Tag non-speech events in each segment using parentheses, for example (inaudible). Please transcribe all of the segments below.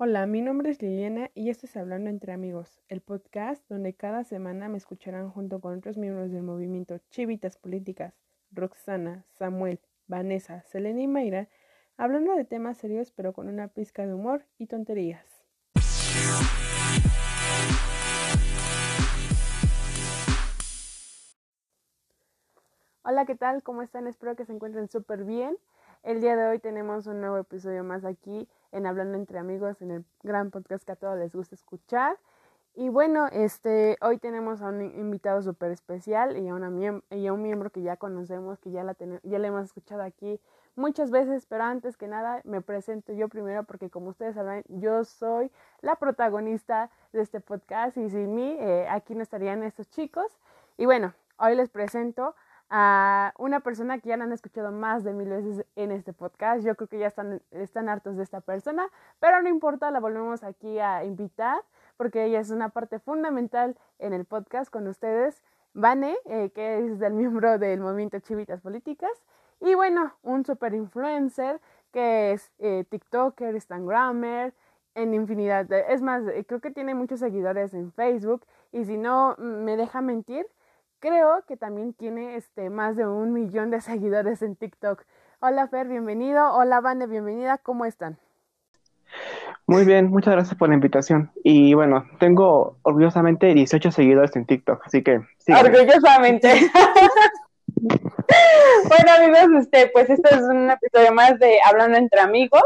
Hola, mi nombre es Liliana y esto es Hablando entre Amigos, el podcast donde cada semana me escucharán junto con otros miembros del movimiento Chivitas Políticas, Roxana, Samuel, Vanessa, Selena y Mayra, hablando de temas serios pero con una pizca de humor y tonterías. Hola, ¿qué tal? ¿Cómo están? Espero que se encuentren súper bien. El día de hoy tenemos un nuevo episodio más aquí en Hablando entre Amigos, en el gran podcast que a todos les gusta escuchar. Y bueno, este, hoy tenemos a un invitado súper especial y a, una y a un miembro que ya conocemos, que ya, la ya le hemos escuchado aquí muchas veces, pero antes que nada me presento yo primero porque como ustedes saben, yo soy la protagonista de este podcast y sin mí eh, aquí no estarían estos chicos. Y bueno, hoy les presento a una persona que ya la han escuchado más de mil veces en este podcast. Yo creo que ya están, están hartos de esta persona, pero no importa, la volvemos aquí a invitar porque ella es una parte fundamental en el podcast con ustedes. Vane, eh, que es del miembro del movimiento Chivitas Políticas, y bueno, un super influencer que es eh, TikToker, Instagramer, en infinidad. Es más, eh, creo que tiene muchos seguidores en Facebook y si no me deja mentir, creo que también tiene este, más de un millón de seguidores en TikTok. Hola Fer, bienvenido. Hola Vane, bienvenida. ¿Cómo están? Muy bien, muchas gracias por la invitación. Y bueno, tengo orgullosamente 18 seguidores en TikTok, así que... Orgullosamente. (laughs) bueno amigos, este, pues esto es un episodio más de Hablando entre amigos.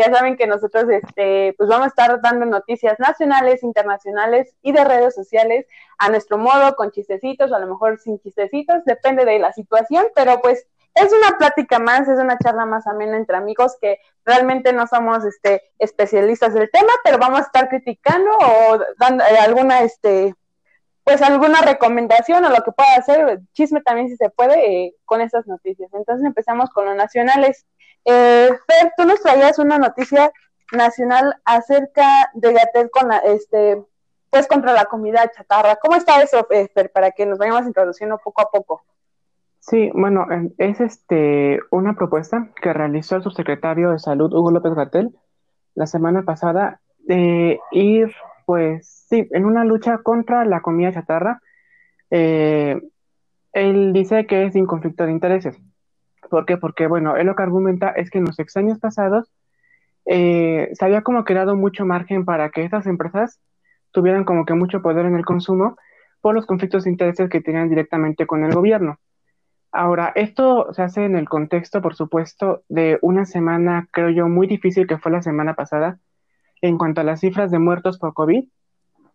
Ya saben que nosotros este, pues vamos a estar dando noticias nacionales, internacionales y de redes sociales a nuestro modo, con chistecitos, o a lo mejor sin chistecitos, depende de la situación, pero pues es una plática más, es una charla más amena entre amigos que realmente no somos este, especialistas del tema, pero vamos a estar criticando o dando eh, alguna, este, pues alguna recomendación o lo que pueda hacer, chisme también si se puede, eh, con estas noticias. Entonces empezamos con los nacionales. Eh, Fer, tú nos traías una noticia nacional acerca de Gatel con este, pues contra la comida chatarra. ¿Cómo está eso, Fer, para que nos vayamos introduciendo poco a poco? Sí, bueno, es este una propuesta que realizó el subsecretario de Salud Hugo López Gatel la semana pasada de ir, pues sí, en una lucha contra la comida chatarra. Eh, él dice que es sin conflicto de intereses. ¿Por qué? Porque, bueno, él lo que argumenta es que en los años pasados eh, se había como creado mucho margen para que estas empresas tuvieran como que mucho poder en el consumo por los conflictos de intereses que tenían directamente con el gobierno. Ahora, esto se hace en el contexto, por supuesto, de una semana, creo yo, muy difícil que fue la semana pasada en cuanto a las cifras de muertos por COVID,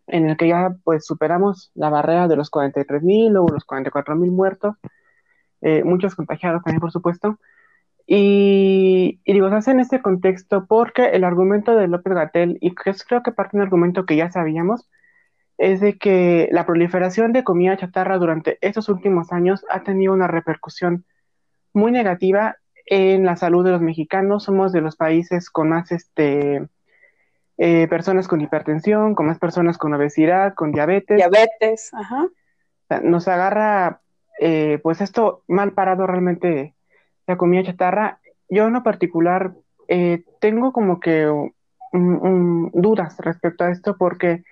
en el que ya pues superamos la barrera de los 43 mil o los 44 mil muertos eh, muchos contagiados también, por supuesto. Y, digo, se hace en este contexto porque el argumento de López Gatel, y que es creo que parte de un argumento que ya sabíamos, es de que la proliferación de comida chatarra durante estos últimos años ha tenido una repercusión muy negativa en la salud de los mexicanos. Somos de los países con más este, eh, personas con hipertensión, con más personas con obesidad, con diabetes. Diabetes, ajá. Nos agarra eh, pues esto mal parado realmente la comida chatarra. Yo en lo particular eh, tengo como que dudas respecto a esto porque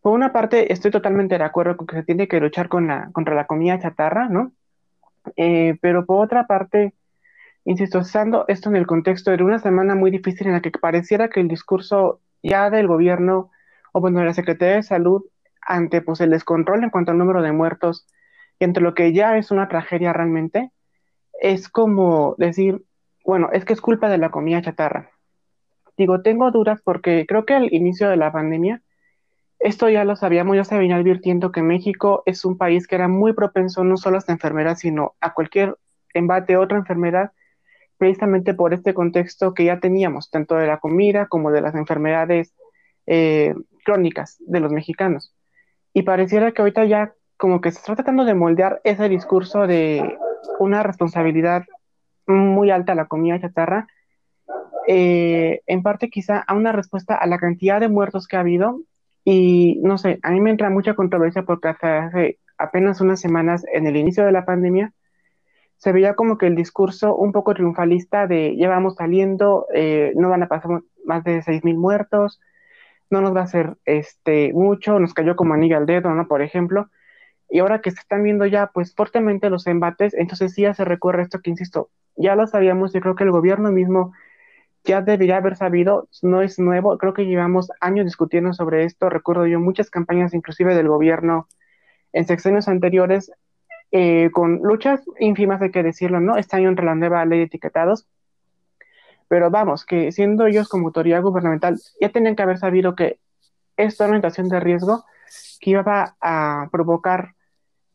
por una parte estoy totalmente de acuerdo con que se tiene que luchar con la, contra la comida chatarra, ¿no? Eh, pero por otra parte, insisto, estando esto en el contexto de una semana muy difícil en la que pareciera que el discurso ya del gobierno o bueno, de la Secretaría de Salud ante pues el descontrol en cuanto al número de muertos entre lo que ya es una tragedia realmente, es como decir, bueno, es que es culpa de la comida chatarra. Digo, tengo dudas porque creo que al inicio de la pandemia, esto ya lo sabíamos, ya se venía advirtiendo que México es un país que era muy propenso no solo a esta enfermedad, sino a cualquier embate, otra enfermedad, precisamente por este contexto que ya teníamos, tanto de la comida como de las enfermedades eh, crónicas de los mexicanos. Y pareciera que ahorita ya como que se está tratando de moldear ese discurso de una responsabilidad muy alta a la comida chatarra, eh, en parte quizá a una respuesta a la cantidad de muertos que ha habido. Y no sé, a mí me entra mucha controversia porque hasta hace apenas unas semanas, en el inicio de la pandemia, se veía como que el discurso un poco triunfalista de ya vamos saliendo, eh, no van a pasar más de 6.000 muertos, no nos va a hacer este, mucho, nos cayó como anillo al dedo, ¿no? Por ejemplo, y ahora que se están viendo ya pues fuertemente los embates, entonces sí ya se recurre a esto que insisto, ya lo sabíamos y creo que el gobierno mismo ya debería haber sabido, no es nuevo, creo que llevamos años discutiendo sobre esto, recuerdo yo muchas campañas inclusive del gobierno en sexenios anteriores eh, con luchas ínfimas, hay que decirlo, ¿no? Este año entre la nueva ley de etiquetados, pero vamos, que siendo ellos como autoridad gubernamental, ya tenían que haber sabido que esta orientación de riesgo que iba a provocar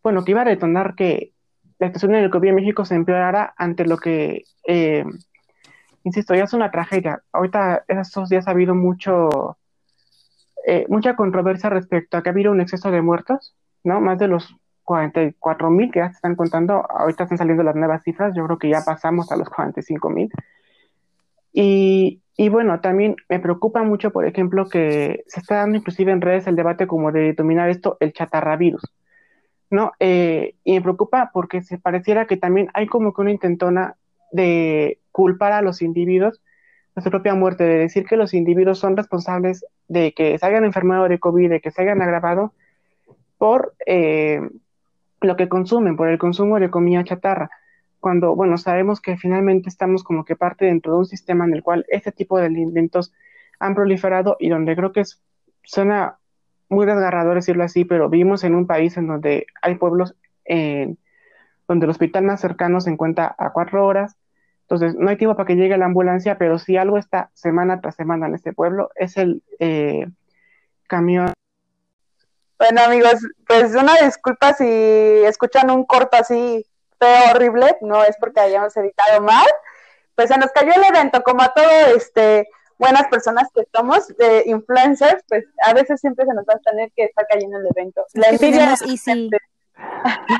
bueno, que iba a detonar que la situación en el COVID en México se empeorara ante lo que, eh, insisto, ya es una tragedia. Ahorita, estos días ha habido mucho, eh, mucha controversia respecto a que ha habido un exceso de muertos, ¿no? Más de los 44 mil que ya se están contando, ahorita están saliendo las nuevas cifras, yo creo que ya pasamos a los 45 mil. Y, y bueno, también me preocupa mucho, por ejemplo, que se está dando inclusive en redes el debate como de dominar esto, el chatarravirus. ¿No? Eh, y me preocupa porque se pareciera que también hay como que una intentona de culpar a los individuos de su propia muerte, de decir que los individuos son responsables de que se hayan enfermado de COVID, de que se hayan agravado por eh, lo que consumen, por el consumo de comida chatarra. Cuando, bueno, sabemos que finalmente estamos como que parte dentro de un sistema en el cual este tipo de alimentos han proliferado y donde creo que es, suena muy desgarrador decirlo así, pero vivimos en un país en donde hay pueblos en donde el hospital más cercano se encuentra a cuatro horas. Entonces, no hay tiempo para que llegue la ambulancia, pero si algo está semana tras semana en este pueblo, es el eh, camión. Bueno, amigos, pues una disculpa si escuchan un corto así feo, horrible, no es porque hayamos editado mal, pues se nos cayó el evento, como a todo este buenas personas que somos, de influencers, pues a veces siempre se nos va a tener que estar cayendo el evento. La envidia. (laughs)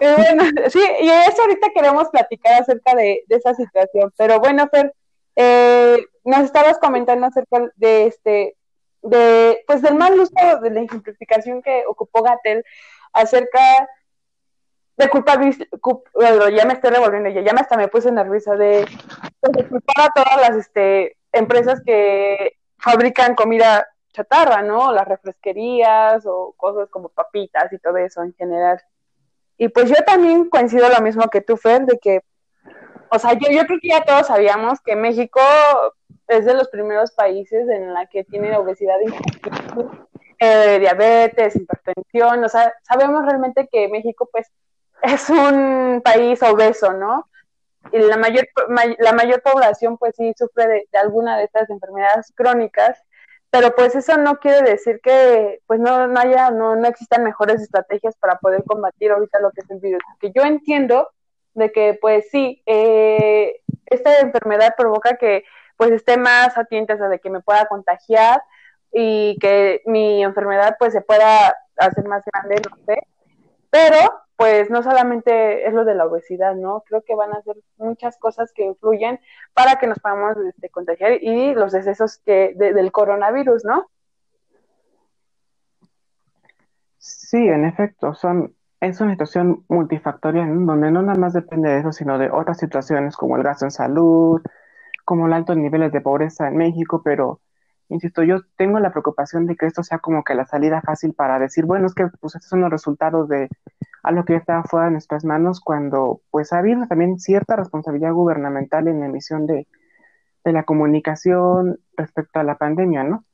Bueno, sí, y eso ahorita queremos platicar acerca de, esa situación. Pero bueno, Fer, eh, nos estabas comentando acerca de este, de, pues del mal uso de la ejemplificación que ocupó Gatel acerca de culpabilidad, ya me estoy revolviendo, ya, ya hasta me puse nerviosa de, pues, de culpar a todas las este, empresas que fabrican comida chatarra, ¿no? Las refresquerías o cosas como papitas y todo eso en general. Y pues yo también coincido lo mismo que tú, Fer, de que, o sea, yo, creo que ya todos sabíamos que México es de los primeros países en la que tiene obesidad eh, diabetes, hipertensión, o sea, sabemos realmente que México pues es un país obeso, ¿no? Y la mayor, la mayor población pues sí sufre de, alguna de estas enfermedades crónicas, pero pues eso no quiere decir que pues no, no haya, no, no existan mejores estrategias para poder combatir ahorita lo que es el virus. Que yo entiendo de que pues sí, eh, esta enfermedad provoca que pues esté más atienta de que me pueda contagiar y que mi enfermedad pues se pueda hacer más grande, no sé, pero pues no solamente es lo de la obesidad, ¿no? Creo que van a ser muchas cosas que influyen para que nos podamos este, contagiar y los decesos que, del coronavirus, ¿no? Sí, en efecto, son, es una situación multifactorial, donde no nada más depende de eso, sino de otras situaciones como el gasto en salud, como los altos niveles de pobreza en México, pero insisto, yo tengo la preocupación de que esto sea como que la salida fácil para decir, bueno, es que pues estos son los resultados de algo que está fuera de nuestras manos cuando pues ha habido también cierta responsabilidad gubernamental en la emisión de, la comunicación respecto a la pandemia, ¿no?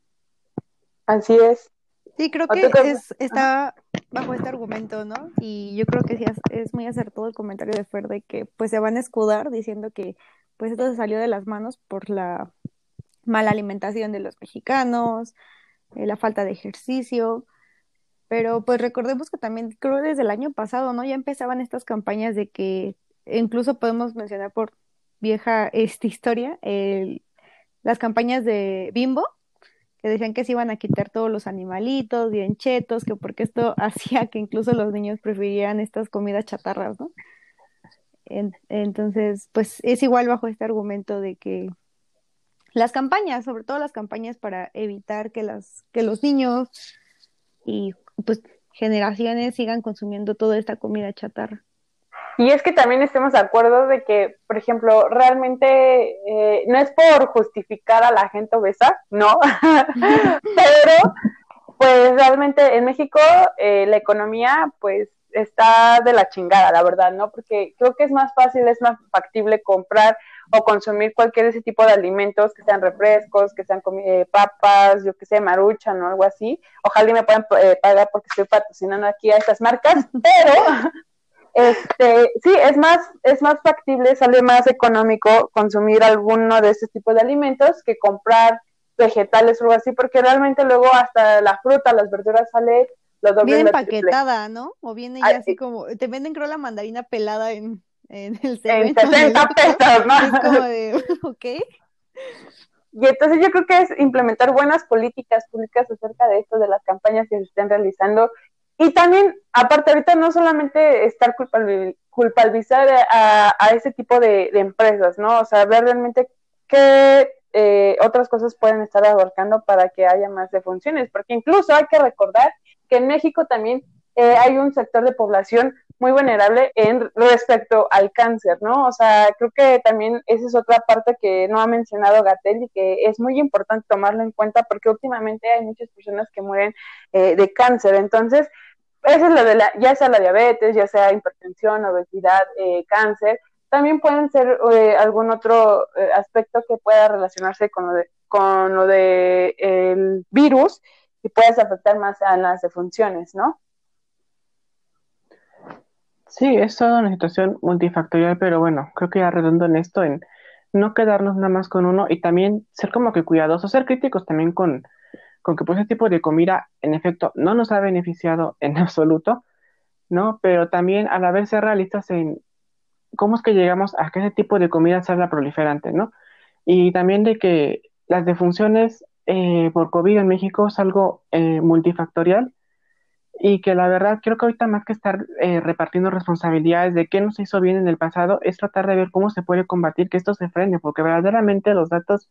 Así es. Sí, creo que es, está bajo este argumento, ¿no? Y yo creo que sí es muy acertado el comentario de Fer de que pues se van a escudar diciendo que pues esto se salió de las manos por la mala alimentación de los mexicanos, eh, la falta de ejercicio, pero pues recordemos que también creo desde el año pasado, ¿no? Ya empezaban estas campañas de que incluso podemos mencionar por vieja esta historia, las campañas de Bimbo, que decían que se iban a quitar todos los animalitos bien chetos, que porque esto (laughs) hacía que incluso los niños prefirieran estas comidas chatarras, ¿no? entonces, pues es igual bajo este argumento de que las campañas, sobre todo las campañas para evitar que, las, que los niños y pues generaciones sigan consumiendo toda esta comida chatarra. Y es que también estemos de acuerdo de que, por ejemplo, realmente eh, no es por justificar a la gente obesa, no, (laughs) (laughs) pero pues realmente en México eh, la economía pues está de la chingada, la verdad, ¿no? Porque creo que es más fácil, es más factible comprar o consumir cualquier ese tipo de alimentos, que sean refrescos, que sean eh, papas, yo que sé, marucha, ¿no? Algo así. Ojalá me puedan eh, pagar porque estoy patrocinando aquí a estas marcas, (laughs) pero este, sí, es más, es más factible, sale más económico consumir alguno de este tipo de alimentos que comprar vegetales o algo así, porque realmente luego hasta la fruta, las verduras sale doble. Viene empaquetada, ¿no? O viene ya así como, te venden creo la mandarina pelada en, en el En 60 pesos, ¿no? (laughs) Es como de, (laughs) ok. Y entonces yo creo que es implementar buenas políticas públicas acerca de esto, de las campañas que se estén realizando. Y también, aparte ahorita, no solamente estar culpabilizar a, a ese tipo de, de, empresas, ¿no? O sea, ver realmente qué eh, otras cosas pueden estar abarcando para que haya más defunciones, porque incluso hay que recordar que en México también eh, hay un sector de población muy vulnerable en respecto al cáncer, ¿no? O sea, creo que también esa es otra parte que no ha mencionado Gatel y que es muy importante tomarlo en cuenta porque últimamente hay muchas personas que mueren eh, de cáncer. Entonces, eso es lo de la, ya sea la diabetes, ya sea hipertensión, obesidad, eh, cáncer, también pueden ser eh, algún otro eh, aspecto que pueda relacionarse con lo de, con lo de el virus y puedes afectar más a las defunciones, ¿no? Sí, es toda una situación multifactorial, pero bueno, creo que ya redondo en esto, en no quedarnos nada más con uno y también ser como que cuidadosos, ser críticos también con, con que pues ese tipo de comida en efecto no nos ha beneficiado (laughs) en absoluto, ¿no? Pero también a la vez ser realistas en cómo es que llegamos a que ese tipo de comida sea la proliferante, ¿no? Y también de que las defunciones eh, por COVID en México es algo eh, multifactorial y que la verdad creo que ahorita más que estar eh, repartiendo responsabilidades de qué nos hizo bien en el pasado, es tratar de ver cómo se puede combatir que esto se frene, porque verdaderamente los datos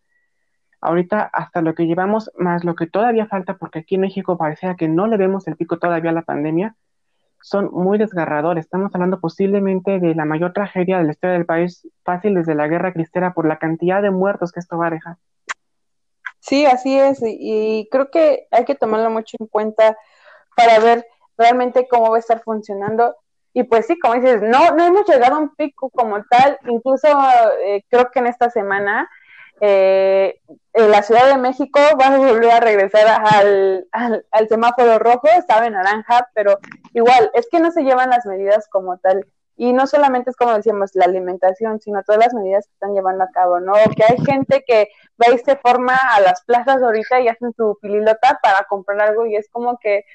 ahorita hasta lo que llevamos más lo que todavía falta, porque aquí en México parecía que no le vemos el pico todavía a la pandemia, son muy desgarradores. Estamos hablando posiblemente de la mayor tragedia de la historia del país, fácil desde la guerra cristera, por la cantidad de muertos que esto va a dejar. Sí, así es, y creo que hay que tomarlo mucho en cuenta para ver realmente cómo va a estar funcionando. Y pues sí, como dices, no, no hemos llegado a un pico como tal, incluso eh, creo que en esta semana eh, la Ciudad de México va a volver a regresar al, al, semáforo rojo, estaba en naranja, pero igual, es que no se llevan las medidas como tal. Y no solamente es como decíamos la alimentación, sino todas las medidas que están llevando a cabo, ¿no? Que hay gente que va y se forma a las plazas ahorita y hacen su pililota para comprar algo y es como que,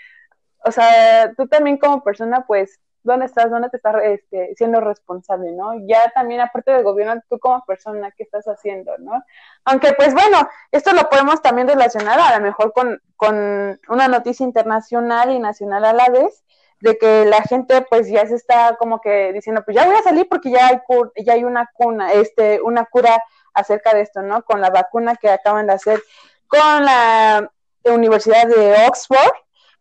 o sea, tú también como persona, pues dónde estás, dónde te estás este, siendo responsable, ¿no? Ya también, aparte del gobierno, tú como persona, ¿qué estás haciendo, no? Aunque, pues bueno, esto lo podemos también relacionar a lo mejor con, con una noticia internacional y nacional a la vez, de que la gente pues ya se está como que diciendo, pues ya voy a salir porque ya hay, ya hay una cuna, este, una cura acerca de esto, ¿no? Con la vacuna que acaban de hacer con la Universidad de Oxford,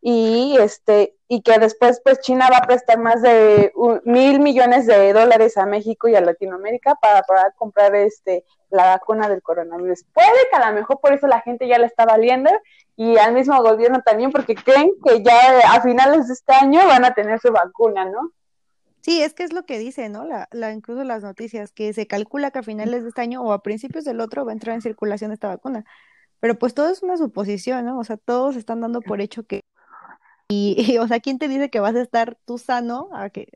y este y que después pues China va a prestar más de mil millones de dólares a México y a Latinoamérica para comprar este la vacuna del coronavirus. Puede que a lo mejor por eso la gente ya la está valiendo y al mismo gobierno también porque creen que ya a finales de este año van a tener su vacuna, ¿no? Sí, es que es lo que dice, ¿no? La, la, incluso las noticias, que se calcula que a finales de este año o a principios del otro va a entrar en circulación esta vacuna. Pero pues todo es una suposición, ¿no? O sea, todos están dando por hecho que y, (laughs) o sea, ¿quién te dice que vas a estar tú sano a que,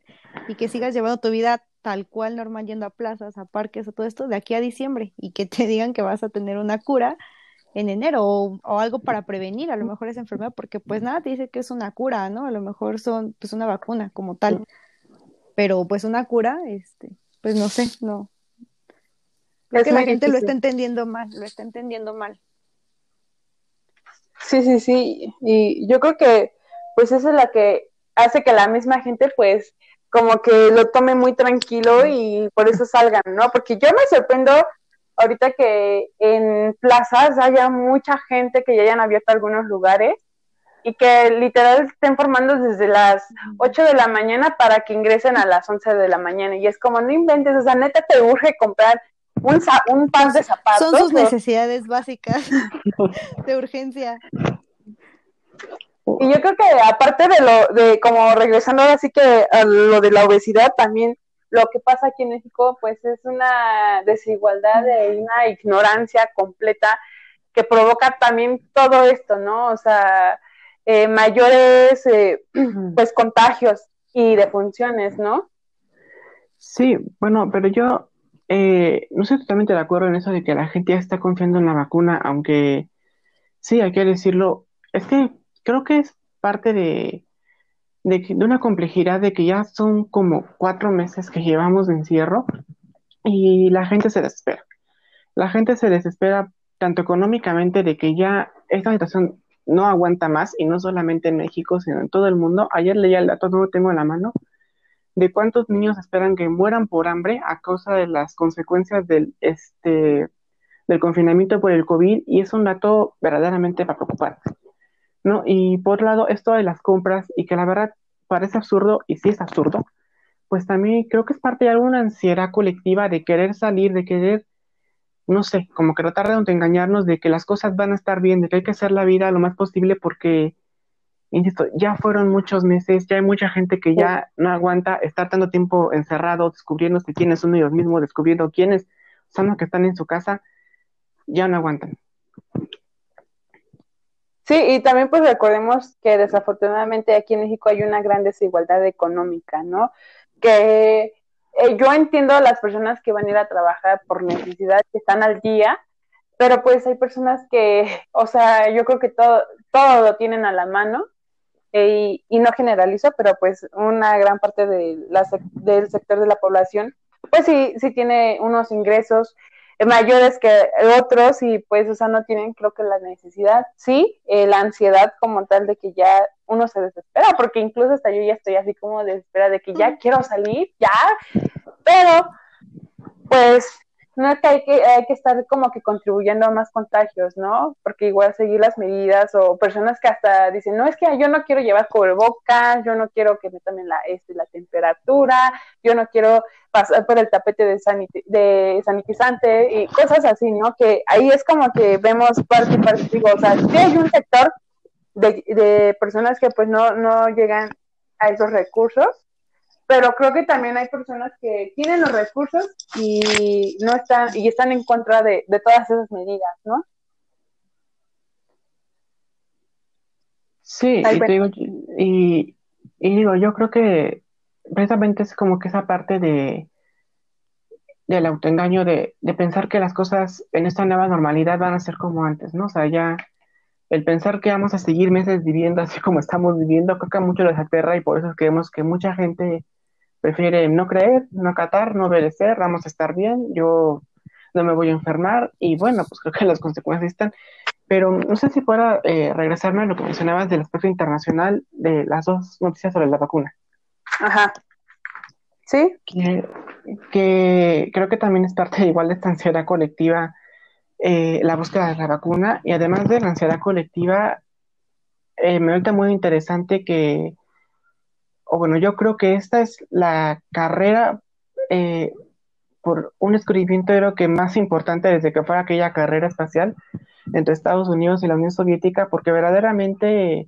y que sigas llevando tu vida tal cual normal yendo a plazas, a parques, a todo esto de aquí a diciembre y que te (laughs) digan que vas a tener una cura en enero o, algo para prevenir a lo mejor esa enfermedad porque pues nada te dice que es una cura, ¿no? A lo mejor son pues una vacuna como tal, pero pues una cura, este, pues no sé, no. Es que la gente lo está entendiendo mal, lo está entendiendo mal. Sí, sí, sí, y yo creo que pues eso es la que hace que la misma gente pues como que lo tome muy tranquilo y por eso salgan, ¿no? Porque yo me sorprendo ahorita que en plazas haya mucha gente que ya hayan abierto algunos lugares y que literal estén formando desde las 8 de la mañana para que ingresen a las 11 de la mañana. Y es como, no inventes, o sea, neta te urge comprar un, un par de zapatos. Son sus necesidades básicas (laughs) de urgencia. Y yo creo que aparte de lo, de como regresando ahora sí que a lo de la obesidad, también lo que pasa aquí en México, pues es una desigualdad y una ignorancia completa que provoca también todo esto, ¿no? O sea, eh, mayores, eh, (clears throat) pues, contagios y defunciones, ¿no? Sí, bueno, pero yo eh, no estoy totalmente de acuerdo en eso de que la gente ya está confiando en la vacuna, aunque sí, hay que decirlo, es que creo que es parte de, de, una complejidad de que ya son como cuatro meses que llevamos de encierro y la gente se desespera. La gente se desespera tanto económicamente de que ya esta situación no aguanta más y no solamente en México, sino en todo el mundo. Ayer leía el dato, no lo tengo en la mano, de cuántos niños esperan que mueran por hambre a causa de las consecuencias del, este, del confinamiento por el COVID y es un dato verdaderamente para preocupar. ¿No? Y por otro lado, esto de las compras y que la verdad parece absurdo y sí es absurdo, pues también creo que es parte de alguna ansiedad colectiva de querer salir, de querer no sé, como que tratar de engañarnos de que las cosas van a estar bien, de que hay que hacer la vida lo más posible porque, insisto, ya fueron muchos meses, ya hay mucha gente que ya no aguanta estar tanto tiempo encerrado, descubriendo quiénes son ellos mismos, descubriendo quiénes son los que están en su casa, ya no aguantan. Sí, y también pues recordemos que desafortunadamente aquí en México hay una gran desigualdad económica, ¿no? Que eh, yo entiendo a las personas que van a ir a trabajar por necesidad, que están al día, pero pues hay personas que, (laughs) o sea, yo creo que todo, todo lo tienen a la mano eh, y, no generalizo, pero pues una gran parte de del sector de la población, pues sí, sí tiene unos ingresos mayores que otros y pues, o sea, no tienen creo que la necesidad, sí, eh, la ansiedad como tal de que ya uno se desespera, porque incluso hasta yo ya estoy así como desespera de que ya quiero salir, ya, pero pues no es que hay, que hay que estar como que contribuyendo a más contagios, ¿no? Porque igual seguir las medidas o personas que hasta dicen, no, es que yo no quiero llevar cubrebocas, yo no quiero que me tomen la, este, la temperatura, yo no quiero pasar por el tapete de, de sanitizante y cosas así, ¿no? Que ahí es como que vemos parte y parte, digo, o sea, si hay un sector de, de personas que pues no, no llegan a esos recursos, pero creo que también hay personas que tienen los recursos y no están y están en contra de, todas esas medidas, ¿no? Sí, y, digo, y, digo, yo creo que precisamente es como que esa parte de del autoengaño de, de pensar que las cosas en esta nueva normalidad van a ser como antes, ¿no? O sea, ya el pensar que vamos a seguir meses viviendo así como estamos viviendo, creo que mucho les aterra y por eso creemos que mucha gente prefiere no creer, no acatar, no obedecer, vamos a estar bien, yo no me voy a enfermar y bueno, pues creo que las consecuencias están. Pero no sé si pueda eh, regresarme a lo que mencionabas del aspecto internacional de las dos noticias sobre la vacuna. Ajá. ¿Sí? Que, creo que también es parte igual de esta ansiedad colectiva eh, la búsqueda de la vacuna y además de la ansiedad colectiva, eh, me resulta muy interesante que o bueno, yo creo que esta es la carrera eh, por un descubrimiento creo que más importante desde que fue aquella carrera espacial entre Estados Unidos y la Unión Soviética, porque verdaderamente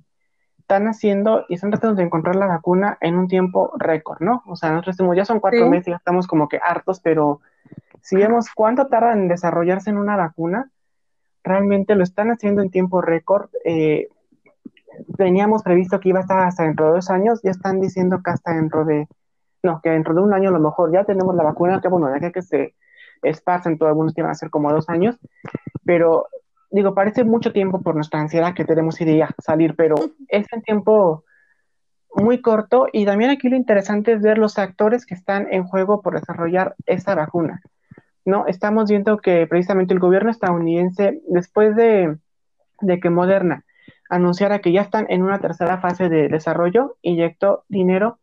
están haciendo y están tratando de encontrar la vacuna en un tiempo récord, ¿no? O sea, nosotros decimos, ya son cuatro meses ya estamos como que hartos, pero si vemos cuánto tarda en desarrollarse en una vacuna, realmente lo están haciendo en tiempo récord. Eh, teníamos previsto que iba a estar hasta dentro de dos años, ya están diciendo que hasta dentro de, no, que dentro de un año a lo mejor ya tenemos la vacuna, que bueno, de que se esparcen todo, algunos que van a ser como dos años, pero digo, parece mucho tiempo por nuestra ansiedad que tenemos idea salir, pero es un tiempo muy corto y también aquí lo interesante es ver los actores que están en juego por desarrollar esta vacuna. No, estamos viendo que precisamente el gobierno estadounidense, después de, de que Moderna anunciara que ya están en una tercera fase de desarrollo, inyectó dinero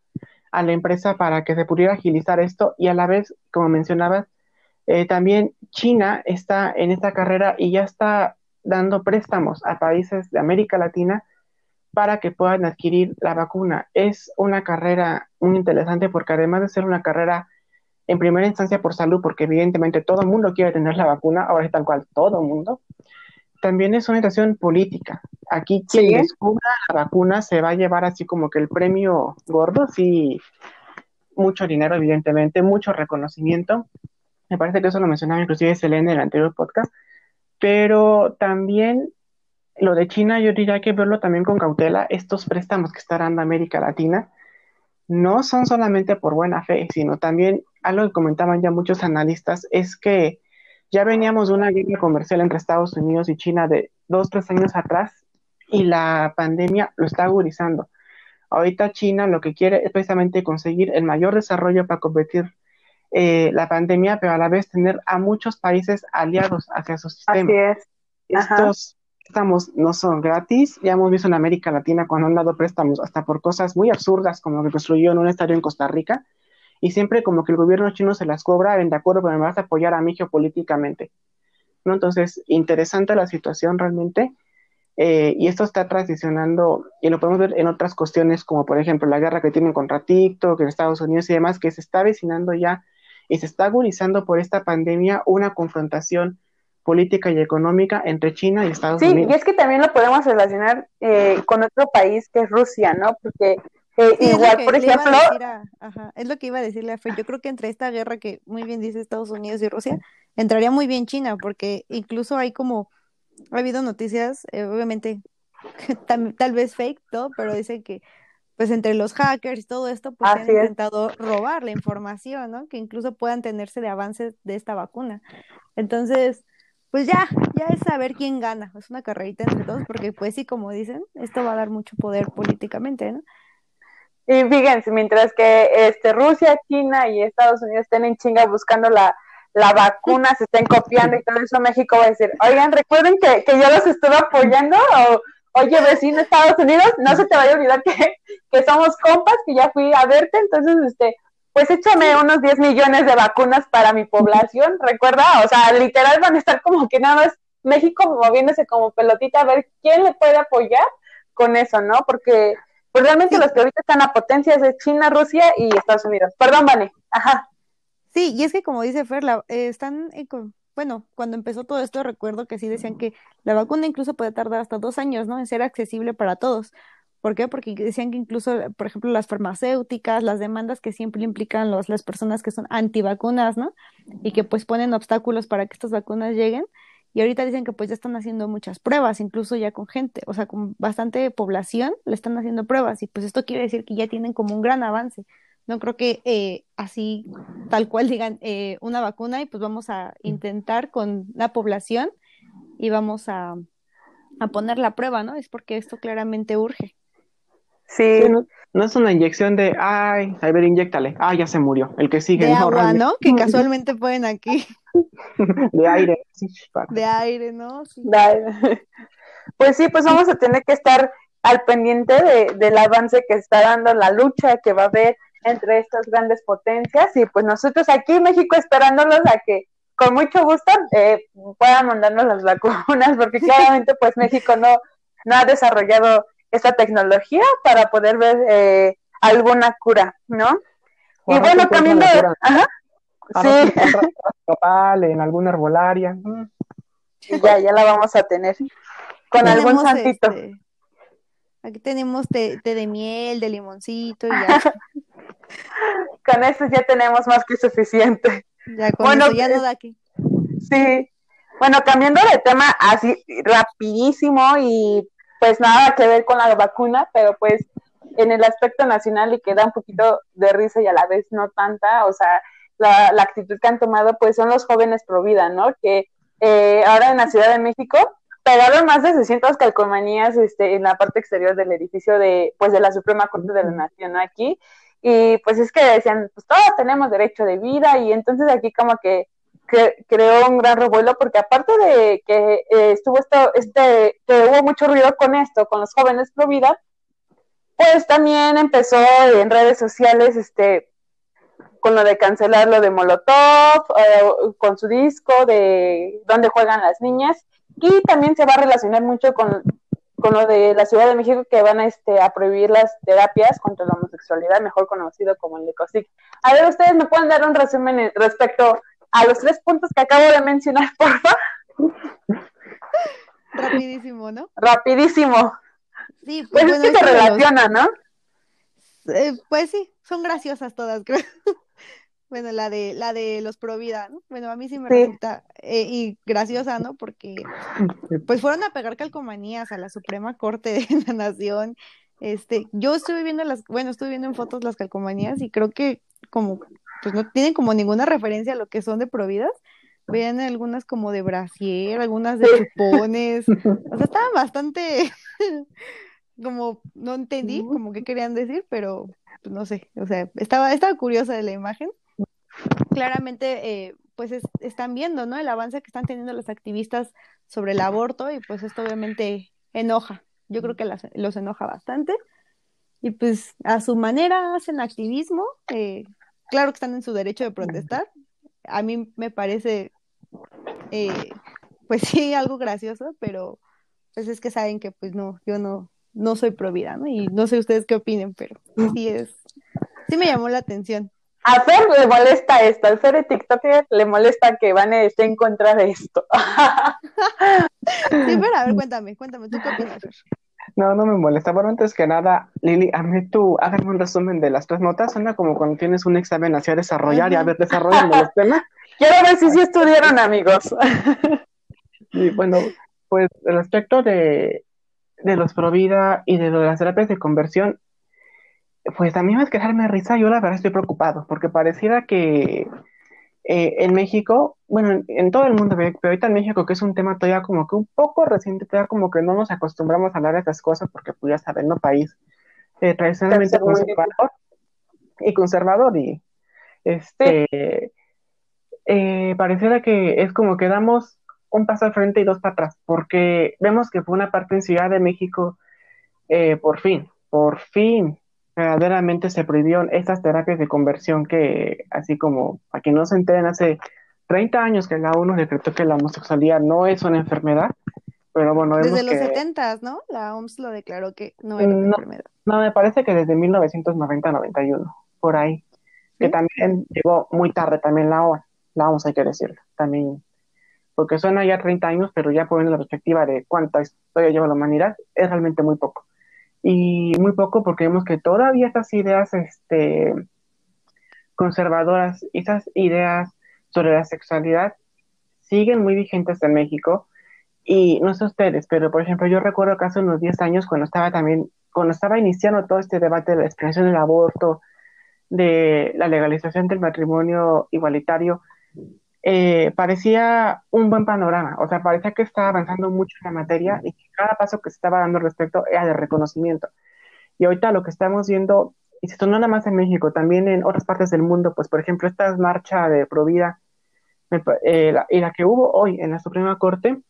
a la empresa para que se pudiera agilizar esto y a la vez, como mencionabas, eh, también China está en esta carrera y ya está dando préstamos a países de América Latina para que puedan adquirir la vacuna. Es una carrera muy interesante porque además de ser una carrera en primera instancia por salud, porque evidentemente todo el mundo quiere tener la vacuna, ahora es tal cual todo el mundo, también es una situación política. Aquí quien descubra la vacuna se va a llevar así como que el premio gordo, sí, mucho dinero evidentemente, mucho reconocimiento. Me parece que eso lo mencionaba inclusive Selene en el anterior podcast, pero también lo de China yo diría que verlo también con cautela. Estos préstamos que está dando América Latina no son solamente por buena fe, sino también algo que comentaban ya muchos analistas es que ya veníamos de una guerra comercial entre Estados Unidos y China de dos, tres años atrás y la pandemia lo está agudizando. Ahorita China lo que quiere es precisamente conseguir el mayor desarrollo para combatir eh, la pandemia, pero a la vez tener a muchos países aliados hacia su sistema. Así es. Estos préstamos no son gratis. Ya hemos visto en América Latina cuando han dado préstamos hasta por cosas muy absurdas como que construyó en un estadio en Costa Rica y siempre como que el gobierno chino se las cobra, ven de acuerdo, pero me vas a apoyar a mí geopolíticamente. ¿no? Entonces, interesante la situación realmente. Eh, y esto está transicionando, y lo podemos ver en otras cuestiones, como por ejemplo la guerra que tienen contra TikTok en Estados Unidos y demás, que se está vecinando ya y se está agudizando por esta pandemia una confrontación política y económica entre China y Estados Unidos. Sí, y es que también lo podemos relacionar eh, con otro país que es Rusia, ¿no? Porque eh, igual, por ejemplo. es lo que iba a decirle a Fe. Yo creo que entre esta guerra que muy bien dice Estados Unidos y Rusia, entraría muy bien China, porque incluso hay como. Ha habido noticias, eh, obviamente, (laughs) tal, vez fake, todo, pero dicen que pues entre los hackers y todo esto, pues han intentado robar la información, ¿no? Que incluso puedan tenerse de avances de esta vacuna. Entonces, pues ya, ya es saber quién gana. Es una carrerita entre todos, porque pues sí, como dicen, esto va a dar mucho poder políticamente, ¿no? Y fíjense, mientras que este, Rusia, China y Estados Unidos estén en chinga buscando la, la vacuna, se estén copiando y todo eso, México va a decir, oigan, recuerden que, que yo los estuve apoyando, o oye, vecino Estados Unidos, no se te vaya a olvidar que, que somos compas, que ya fui a verte, entonces, este, pues échame unos 10 millones de vacunas para mi población, recuerda, o sea, literal van a estar como que nada más México moviéndose como pelotita a ver quién le puede apoyar con eso, ¿no? Porque pues realmente los que ahorita están a potencias es China, Rusia y Estados Unidos. Perdón, Vane. Ajá. Sí, y es que como dice Fer, eh, están, eh, bueno, cuando empezó todo esto recuerdo que sí decían que la vacuna incluso puede tardar hasta dos años, ¿no? En ser accesible para todos. ¿Por qué? Porque decían que incluso, por ejemplo, las farmacéuticas, las demandas que siempre implican los, las personas que son antivacunas, ¿no? Y que pues ponen obstáculos para que estas vacunas lleguen, y ahorita dicen que pues ya están haciendo muchas pruebas, incluso ya con gente, o sea, con bastante población le están haciendo pruebas y pues esto quiere decir que ya tienen como un gran avance. No creo que eh, así tal cual digan eh, una vacuna y pues vamos a intentar con la población y vamos a, a poner la prueba, ¿no? Es porque esto claramente urge. Sí, no, es una inyección de, ay, a ver, inyectale, ah, ya se murió, el que sigue. De agua, ¿no? Que (laughs) casualmente pueden aquí. de aire. de aire, ¿no? Pues sí, pues vamos a tener que estar al pendiente de, del avance que está dando la lucha que va a haber entre estas grandes potencias y pues nosotros aquí en México esperándolos a que con mucho gusto eh, puedan mandarnos las vacunas porque (laughs) claramente pues México no, no ha desarrollado esta tecnología para poder ver eh, alguna cura, ¿no? y bueno, también de... Ajá. Sí. (laughs) en alguna herbolaria. Mm. Ya, ya la vamos a tener. Con algún santito. Este, aquí tenemos té, de miel, de limoncito y ya. (laughs) con eso ya tenemos más que suficiente. Ya con bueno, eso ya no da aquí. Sí. Bueno, cambiando de tema así rapidísimo y pues nada que ver con la vacuna, pero pues en el aspecto nacional y que da un poquito de risa y a la vez no tanta, o sea, la, actitud que han tomado pues son los jóvenes pro vida, ¿no? Que eh, ahora en la Ciudad de México pegaron más de 600 calcomanías este, en la parte exterior del edificio de, pues, de la Suprema Corte de la Nación aquí. Y pues es que decían, pues todos tenemos derecho de vida y entonces aquí como que que creó un gran revuelo porque aparte de que eh, estuvo esto, este, que hubo mucho ruido con esto, con los jóvenes pro vida, pues también empezó en redes sociales, este, con lo de cancelar lo de Molotov, eh, con su disco de dónde juegan las niñas, y también se va a relacionar mucho con con lo de la Ciudad de México que van a, este, prohibir las terapias contra la homosexualidad, mejor conocido como el licosic. A ver, ustedes me pueden dar un resumen respecto a los tres puntos que acabo de mencionar, (laughs) por favor. Rapidísimo, ¿no? Rapidísimo. Sí, pues, pues es que se relaciona, ¿no? Eh, pues sí, son graciosas todas, (laughs) creo. bueno, la de la de los pro vida, ¿no? Bueno, a mí sí me resulta eh, y graciosa, ¿no? Porque pues fueron a pegar calcomanías a la Suprema Corte de la Nación. Este, yo estuve viendo las, bueno, estuve viendo en fotos las calcomanías y creo que como pues no tienen como ninguna referencia a lo que son de providas. Vean algunas como de brasier, algunas de chupones. (laughs) O sea, estaban bastante (laughs) como no entendí como qué querían decir, pero pues, no sé, o sea, estaba, estaba curiosa de la imagen. Claramente, eh, pues están viendo, ¿no? El avance que están teniendo los activistas sobre el aborto y pues esto obviamente enoja. Yo creo que los enoja bastante. Y pues a su manera hacen activismo. Eh, claro que están en su derecho de protestar. A mí me parece, eh, pues sí, algo gracioso, pero pues es que saben que pues no, yo no, no soy pro vida, ¿no? Y no sé ustedes qué opinen, pero sí es, sí me llamó la atención. A Fer le molesta esto, al Fer de TikTok le molesta que Van esté en contra de esto. (laughs) sí, pero a ver, cuéntame, cuéntame, ¿tú qué opinas, Fer? No, no me molesta. Bueno, antes que nada, Lili, a mí tú, háganme un resumen de las tres notas. Suena como cuando tienes un examen hacia desarrollar y a ver, desarrollan los temas. (laughs) Quiero ver si sí estudiaron, amigos. (laughs) y bueno, pues respecto de de los Provida y de las terapias de conversión, pues a mí más que darme risa, yo la verdad estoy preocupado, porque pareciera que eh, en México, bueno, en, todo el mundo, pero ahorita en México, que es un tema todavía como que un poco reciente, todavía como que no nos acostumbramos a hablar de estas cosas, porque pues ya saben, ¿no? País eh, tradicionalmente conservador y conservador, y este, eh, pareciera que es como que damos un paso al frente y dos para atrás, porque vemos que fue una parte en Ciudad de México, eh, por fin, por fin, verdaderamente se prohibieron estas terapias de conversión que, así como, a quien no se enteren, hace 30 años que la ONU decretó que la homosexualidad no es una enfermedad, pero bueno, Desde los 70, ¿no? La OMS lo declaró que no era una enfermedad. No, me parece que desde 1990-91, por ahí, que también llegó muy tarde también la OMS, la OMS hay que decirlo, también porque suena ya 30 años, pero ya poniendo la perspectiva de cuánta historia lleva la humanidad, es realmente muy poco. Y muy poco porque vemos que todavía estas ideas este, conservadoras, esas ideas sobre la sexualidad siguen muy vigentes en México. Y no sé ustedes, pero por ejemplo, yo recuerdo que hace unos 10 años, cuando estaba también, cuando estaba iniciando todo este debate de la expresión del aborto, de la legalización del matrimonio igualitario, eh, parecía un buen panorama, o sea, parecía que estaba avanzando mucho en la materia y que cada paso que se estaba dando al respecto era de reconocimiento. Y ahorita lo que estamos viendo, y si no nada más en México, también en otras partes del mundo, pues por ejemplo, esta marcha de Provida eh, y la que hubo hoy en la Suprema Corte,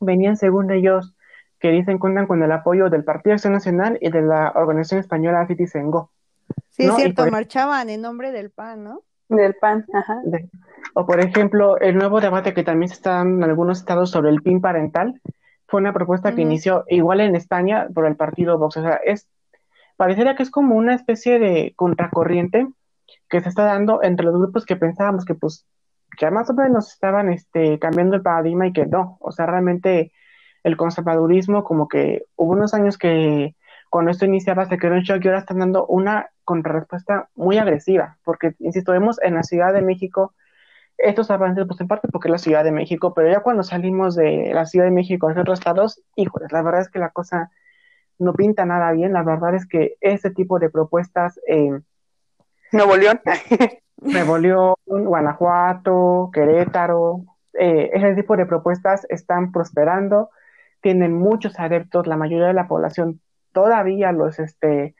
venían según ellos que dicen cuentan con el apoyo del Partido Acción Nacional y de la organización española Citizen Go. Sí, es cierto, marchaban en nombre del PAN, ¿no? Del PAN, ajá. O por ejemplo, el nuevo debate que también se está dando en algunos estados sobre el PIN parental fue una propuesta que inició igual en España por el partido Vox. O sea, es, pareciera que es como una especie de contracorriente que se está dando entre los grupos que pensábamos que pues ya más o menos estaban este, cambiando el paradigma y que no. O sea, realmente el conservadurismo como que hubo unos años que cuando esto iniciaba se quedó en shock y ahora están dando una contrarrespuesta muy agresiva, porque, insisto, vemos en la Ciudad de México estos avances, pues en parte porque es la Ciudad de México, pero ya cuando salimos de la Ciudad de México a otros estados, híjoles, la verdad es que la cosa no pinta nada bien, la verdad es que ese tipo de propuestas... Eh, Nuevo León. (laughs) Nuevo León, Guanajuato, Querétaro, eh, ese tipo de propuestas están prosperando, tienen muchos adeptos, la mayoría de la población todavía los este,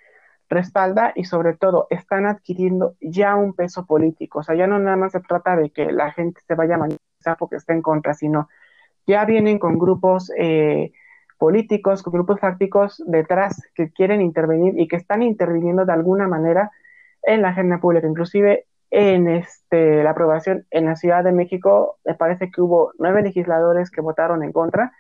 respalda y sobre todo están adquiriendo ya un peso político. O sea, ya no nada más se trata de que la gente se vaya a manifestar porque está en contra, sino ya vienen con grupos eh, políticos, con grupos fácticos detrás que quieren intervenir y que están interviniendo de alguna manera en la agenda pública. Inclusive en este, la aprobación en la Ciudad de México, me parece que hubo nueve legisladores que votaron en contra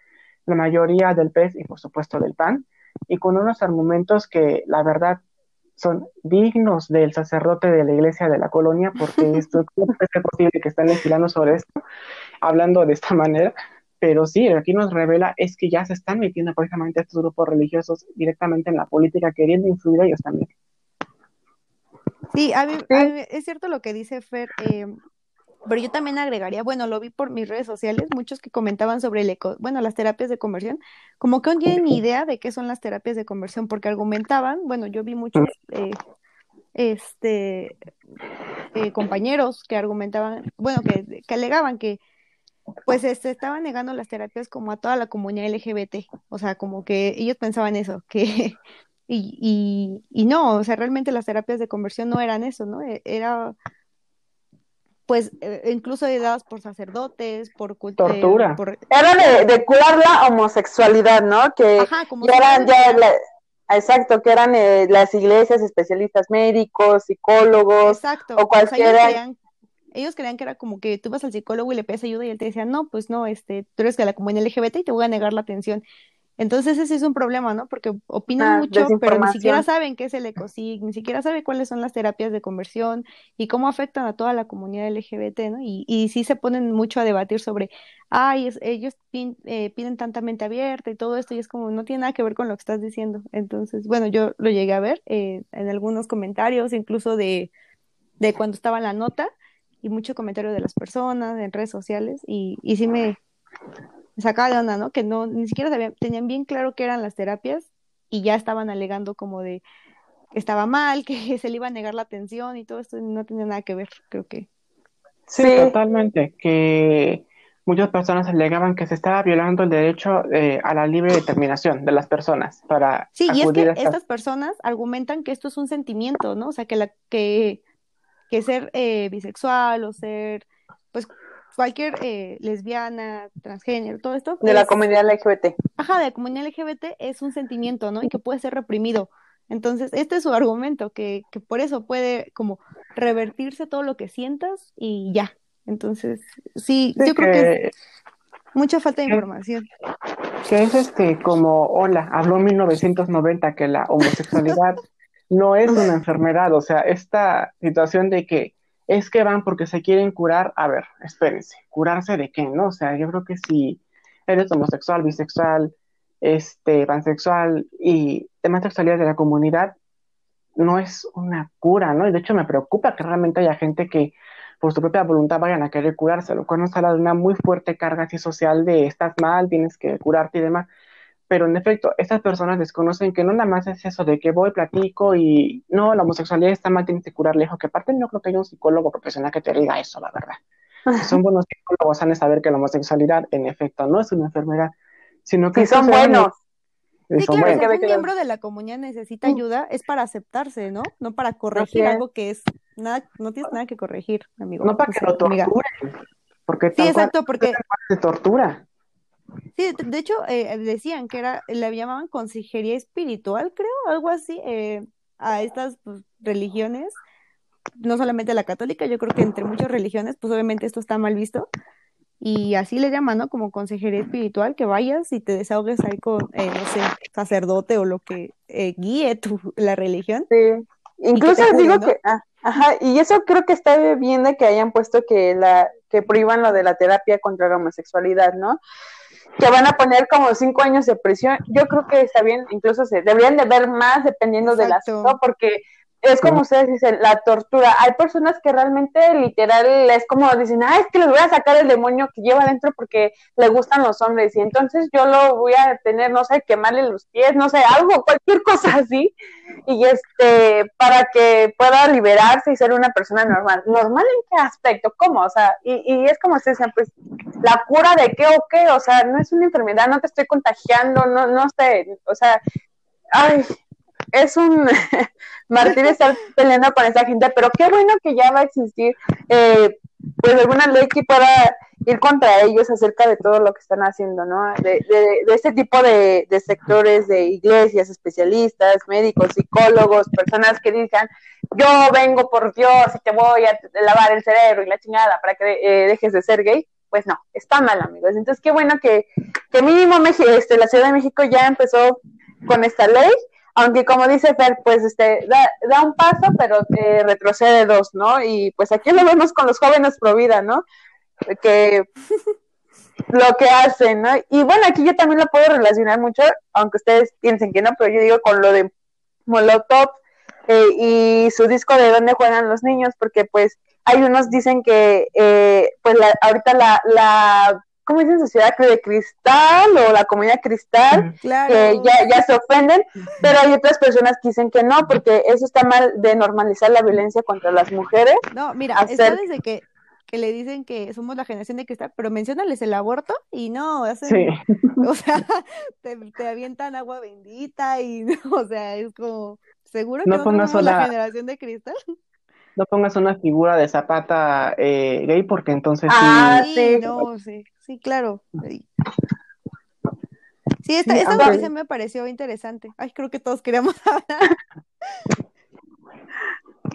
la mayoría del PES y por supuesto del PAN, y con unos argumentos que la verdad son dignos del sacerdote de la iglesia de la colonia, porque (laughs) esto es posible que están legislando sobre esto, hablando de esta manera, pero sí, aquí nos revela es que ya se están metiendo precisamente estos grupos religiosos directamente en la política, queriendo influir ellos también. Sí, es cierto lo que dice Fer, eh, pero yo también agregaría, bueno, lo vi por mis redes sociales, muchos que comentaban sobre el eco, bueno, las terapias de conversión, como que no tienen ni idea de qué son las terapias de conversión, porque argumentaban, bueno, yo vi muchos eh, este eh, compañeros que argumentaban, bueno, que, que alegaban que pues se este, estaban negando las terapias como a toda la comunidad LGBT, o sea, como que ellos pensaban eso, que (laughs) y, y, y no, o sea, realmente las terapias de conversión no eran eso, ¿no? E, era pues eh, incluso dadas por sacerdotes, por tortura. Era de, curar la homosexualidad, ¿no? Que eran ya exacto, que eran eh, las iglesias especialistas médicos, psicólogos exacto. o cualquiera. ellos, creían, que era como que tú vas al psicólogo y le pides ayuda y él te decía, no, pues no, este, tú eres de la comunidad LGBT y te voy a negar la atención. Entonces ese es un problema, ¿no? Porque opinan ah, mucho, pero ni siquiera saben qué es el ECOSIG, ni siquiera saben cuáles son las terapias de conversión y cómo afectan a toda la comunidad LGBT, ¿no? Y, y sí se ponen mucho a debatir sobre, ay, ellos eh, piden tanta mente abierta y todo esto, y es como, no tiene nada que ver con lo que estás diciendo. Entonces, bueno, yo lo llegué a ver eh, en algunos comentarios, incluso de, de cuando estaba en la nota, y mucho comentario de las personas en redes sociales, y, y sí me sacaba de onda, ¿no? Que no, ni siquiera sabían, tenían bien claro qué eran las terapias y ya estaban alegando como de que estaba mal, (laughs) que se le iba a negar la atención y todo esto no tenía nada que ver, creo que. Sí, totalmente, que muchas personas alegaban que se estaba violando el derecho eh, a la libre determinación de las personas para Sí, y es que estas... personas argumentan que esto es un sentimiento, ¿no? O sea, que la que, que ser eh, bisexual o ser pues cualquier eh, lesbiana, transgénero, todo esto. De la comunidad LGBT. Ajá, de la comunidad LGBT es un sentimiento, ¿no? Y que puede ser reprimido. Entonces, este es su argumento, que, que por eso puede como revertirse todo lo que sientas y ya. Entonces, sí, yo creo que es mucha falta de información. Que es este como, hola, habló en 1990 que la homosexualidad (laughs) no es una enfermedad, o sea, esta situación de que es que van porque se quieren curar, a ver, espérense, ¿curarse de qué? ¿No? O sea, yo creo que si eres homosexual, bisexual, este, pansexual y demás sexualidad de la comunidad, no es una cura, ¿no? Y de hecho me preocupa que realmente haya gente que por su propia voluntad vayan a querer curarse, lo cual nos habla de una muy fuerte carga así social de estás mal, tienes que curarte y demás pero en efecto, estas personas desconocen que no nada más es eso de que voy, platico y no, la homosexualidad está mal, tienes que curar lejos, que aparte no creo que haya un psicólogo profesional que te diga eso, la verdad. son buenos psicólogos, han de saber que la homosexualidad, en efecto, no es una enfermedad, sino que... son buenos. Sí, claro, si un miembro de la comunidad necesita mm. ayuda, es para aceptarse, ¿no? No para corregir algo que es nada, no tienes nada que corregir, amigo. No para que lo torturen. Porque sí, exacto, porque... de tortura. Sí, de hecho, eh, decían que era, le llamaban consejería espiritual, creo, algo así, eh, a estas pues, religiones, no solamente la católica, yo creo que entre muchas religiones, pues obviamente esto está mal visto, y así le llaman, ¿no? Como consejería espiritual, que vayas y te desahogues ahí con, eh, no sé, sacerdote o lo que guíe tu, la religión. Sí, incluso digo que, ah, ajá, y eso creo que está bien de que hayan puesto que la, que prohíban lo de la terapia contra la homosexualidad, ¿no? Que van a poner como cinco años de prisión. Yo creo que está bien, incluso se deberían de ver más dependiendo del asunto, porque es como ustedes dicen, la tortura. Hay personas que realmente literal es como dicen, ah, es que les voy a sacar el demonio que lleva adentro porque le gustan los hombres y entonces yo lo voy a tener, no sé, quemarle los pies, no sé, algo, (laughs) cualquier cosa así, y este, para que pueda liberarse y ser una persona normal. ¿Normal en qué aspecto? ¿Cómo? O sea, y, y es como ustedes decían, pues, la cura de qué o qué, o sea, no es una enfermedad, no te estoy contagiando, no, no sé, o sea, ay, es un (laughs) martirio estar peleando con esa gente, pero qué bueno que ya va a existir eh, pues alguna ley que pueda ir contra ellos acerca de todo lo que están haciendo, ¿no? De, de, este tipo de, de, sectores, de iglesias, especialistas, médicos, psicólogos, personas que digan, yo vengo por Dios y te voy a lavar el cerebro y la chingada para que eh, dejes de ser gay, pues no, está mal, amigos. Entonces, qué bueno que, que mínimo México, este, la Ciudad de México ya empezó con esta ley, aunque como dice Fer, pues este, da, da un paso, pero eh, retrocede dos, ¿no? Y pues aquí lo vemos con los jóvenes pro vida, ¿no? Que (laughs) lo que hacen, ¿no? Y bueno, aquí yo también lo puedo relacionar mucho, aunque ustedes piensen que no, pero yo digo con lo de Molotov eh, y su disco de dónde juegan los niños, porque pues hay unos dicen que eh, pues la, ahorita la, la ¿cómo dicen sociedad de cristal o la comunidad cristal? Que ya, ya se ofenden, pero hay otras personas que dicen que no, porque eso está mal de normalizar la violencia contra las mujeres. No, mira, está desde que, que le dicen que somos la generación de cristal, pero mencionales el aborto y no, hacen, (laughs) o sea, te, te, avientan agua bendita y, (laughs) o sea, es como, ¿seguro que no, somos la generación de cristal? No pongas una figura de zapata eh, gay porque entonces ah, sí. no, sí, sí, claro. Sí, esta, esta noticia me pareció interesante. Ay, creo que todos queríamos (laughs) hablar.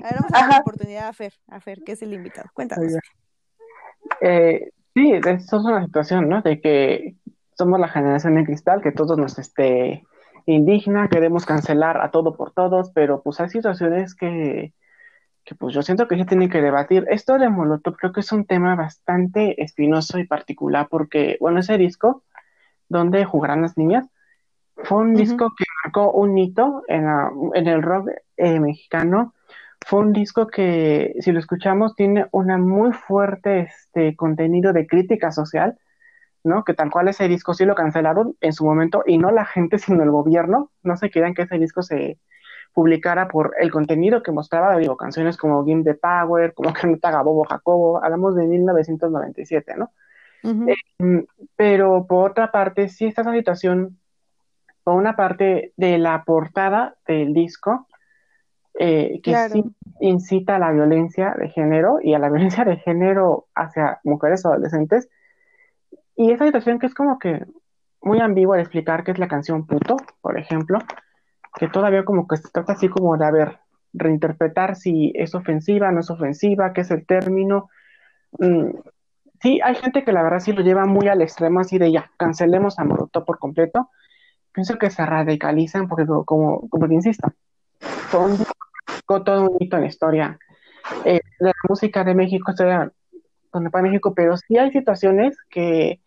A ver, vamos a dar la oportunidad a Fer, a Fer, que es el invitado. Cuéntanos. Eh, sí, eso es una situación, ¿no? De que somos la generación de cristal, que todos nos este indigna, queremos cancelar a todo por todos, pero pues hay situaciones que que pues yo siento que se tiene que debatir. Esto de Molotov creo que es un tema bastante espinoso y particular porque, bueno, ese disco, donde jugarán las niñas, fue un disco que marcó un hito en, en el rock eh, mexicano. Fue un disco que, si lo escuchamos, tiene una muy fuerte este, contenido de crítica social, ¿no? Que tal cual ese disco sí lo cancelaron en su momento, y no la gente, sino el gobierno. No se quieran que ese disco se, publicara por el contenido que mostraba, digo, canciones como Game the Power, como que no te haga Bobo Jacobo, hablamos de 1997, ¿no? Eh, pero por otra parte, sí está esa situación, por una parte de la portada del disco, eh, que sí incita a la violencia de género y a la (laughs) violencia de género hacia mujeres o adolescentes. Y esa situación que es como que muy ambigua de explicar qué es la canción puto, por ejemplo, que todavía como que se trata así como de, a ver, reinterpretar si es ofensiva, no es ofensiva, qué es el término. Mm, sí, hay gente que la verdad sí lo lleva muy al extremo, así de ya, cancelemos a Molotov por completo. Pienso que se radicalizan porque, como, como te insisto, son todo un hito en la historia eh, de la música de México, historia de México, pero sí hay situaciones que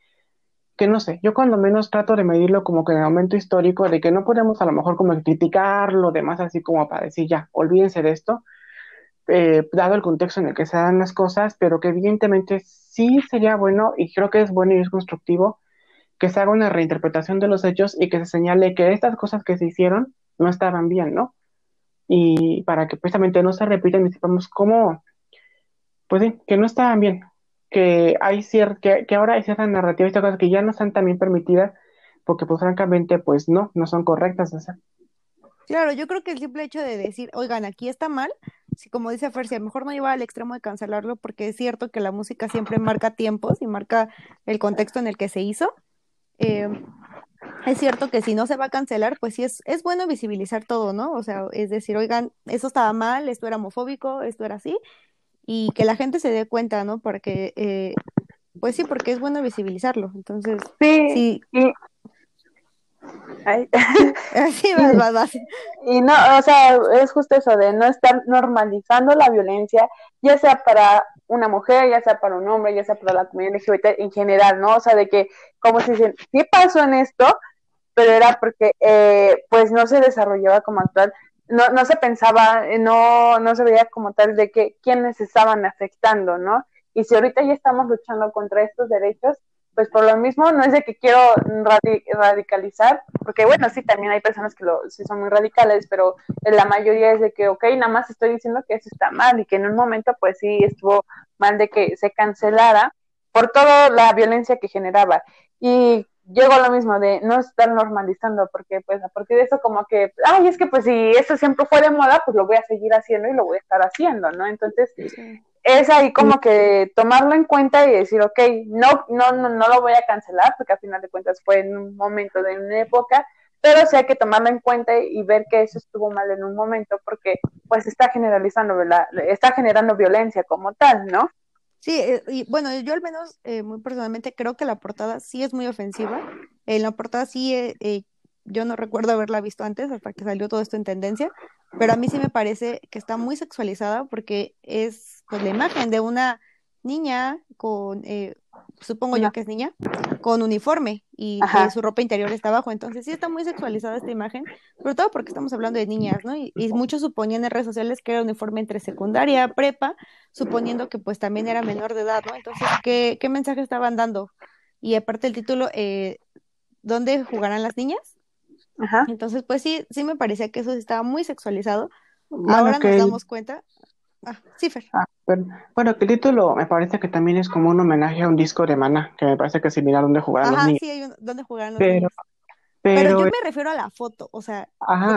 que no sé, yo cuando menos trato de medirlo como que en el momento histórico, de que no podemos a lo mejor como criticar lo demás así como para decir ya, olvídense de esto, eh, dado el contexto en el que se dan las cosas, pero que evidentemente sí sería bueno y creo que es bueno y es constructivo que se haga una reinterpretación de los hechos y que se señale que estas cosas que se hicieron no estaban bien, ¿no? Y para que precisamente no se repitan y sepamos cómo, pues sí, que no estaban bien, que hay cierta, que, que, ahora hay ciertas narrativas y cosas que ya no están también permitidas, porque pues francamente, pues no, no son correctas. Claro, yo creo que el simple hecho de decir, oigan, aquí está mal, si como dice Fer, mejor no lleva al extremo de cancelarlo, porque es cierto que la música siempre marca tiempos y marca el contexto en el que se hizo. Eh, es cierto que si no se va a cancelar, pues sí es, es bueno visibilizar todo, ¿no? O sea, es decir, oigan, eso estaba mal, esto era homofóbico, esto era así, y que la gente se dé cuenta, ¿no? Porque, eh, pues sí, porque es bueno visibilizarlo. Entonces, sí. sí. Y... (laughs) (laughs) sí, vas, vas, Y no, o sea, es justo eso de no estar normalizando la violencia, ya sea para una mujer, ya sea para un hombre, ya sea para la comunidad LGBT en general, ¿no? O sea, de que, como se dicen, ¿qué pasó en esto? Pero era porque, eh, pues, no se desarrollaba como actual no, no se pensaba, eh, no, no se veía como tal de que quiénes estaban afectando, ¿no? Y si ahorita ya estamos luchando contra estos derechos, pues por lo mismo no es de que quiero radicalizar, porque bueno, sí, también hay personas que lo, sí son muy radicales, pero la mayoría es de que, ok, nada más estoy diciendo que eso está mal y que en un momento pues sí estuvo mal de que se cancelara por toda la violencia que generaba. Y llego a lo mismo de no estar normalizando, porque pues a partir de eso como que, ay, es que pues si eso siempre fue de moda, pues lo voy a seguir haciendo y lo voy a estar haciendo, ¿no? Entonces, es ahí como que tomarlo en cuenta y decir, ok, no, no, no, no lo voy a cancelar, porque al final de cuentas fue en un momento de una época, pero sí hay que tomarlo en cuenta y ver que eso estuvo mal en un momento, porque pues está generalizando, ¿verdad? está generando violencia como tal, ¿no? Sí, eh, y bueno, yo al menos eh, muy personalmente creo que la portada sí es muy ofensiva. En la portada sí, eh, yo no recuerdo haberla visto antes hasta que salió todo esto en tendencia, pero a mí sí me parece que está muy sexualizada porque es pues la imagen de una niña con, supongo yo que es niña, con uniforme y su ropa interior está abajo. Entonces sí está muy sexualizada esta imagen, sobre todo porque estamos hablando de niñas, ¿no? Y, muchos suponían en redes sociales que era uniforme entre secundaria, prepa, suponiendo que pues también era menor de edad, ¿no? Entonces, ¿qué, qué mensaje estaban dando? Y aparte el título, eh, ¿dónde jugarán las niñas? Ajá. Entonces, pues sí, sí me parecía que eso estaba muy sexualizado. Ahora nos damos cuenta. Ah, Fer. Ah, bueno, que el título me parece que también es como un homenaje a un disco de Mana, que me parece que es similar a donde jugaron los niños. sí, hay un, donde jugaron los pero, Pero, yo me refiero a la foto, o sea,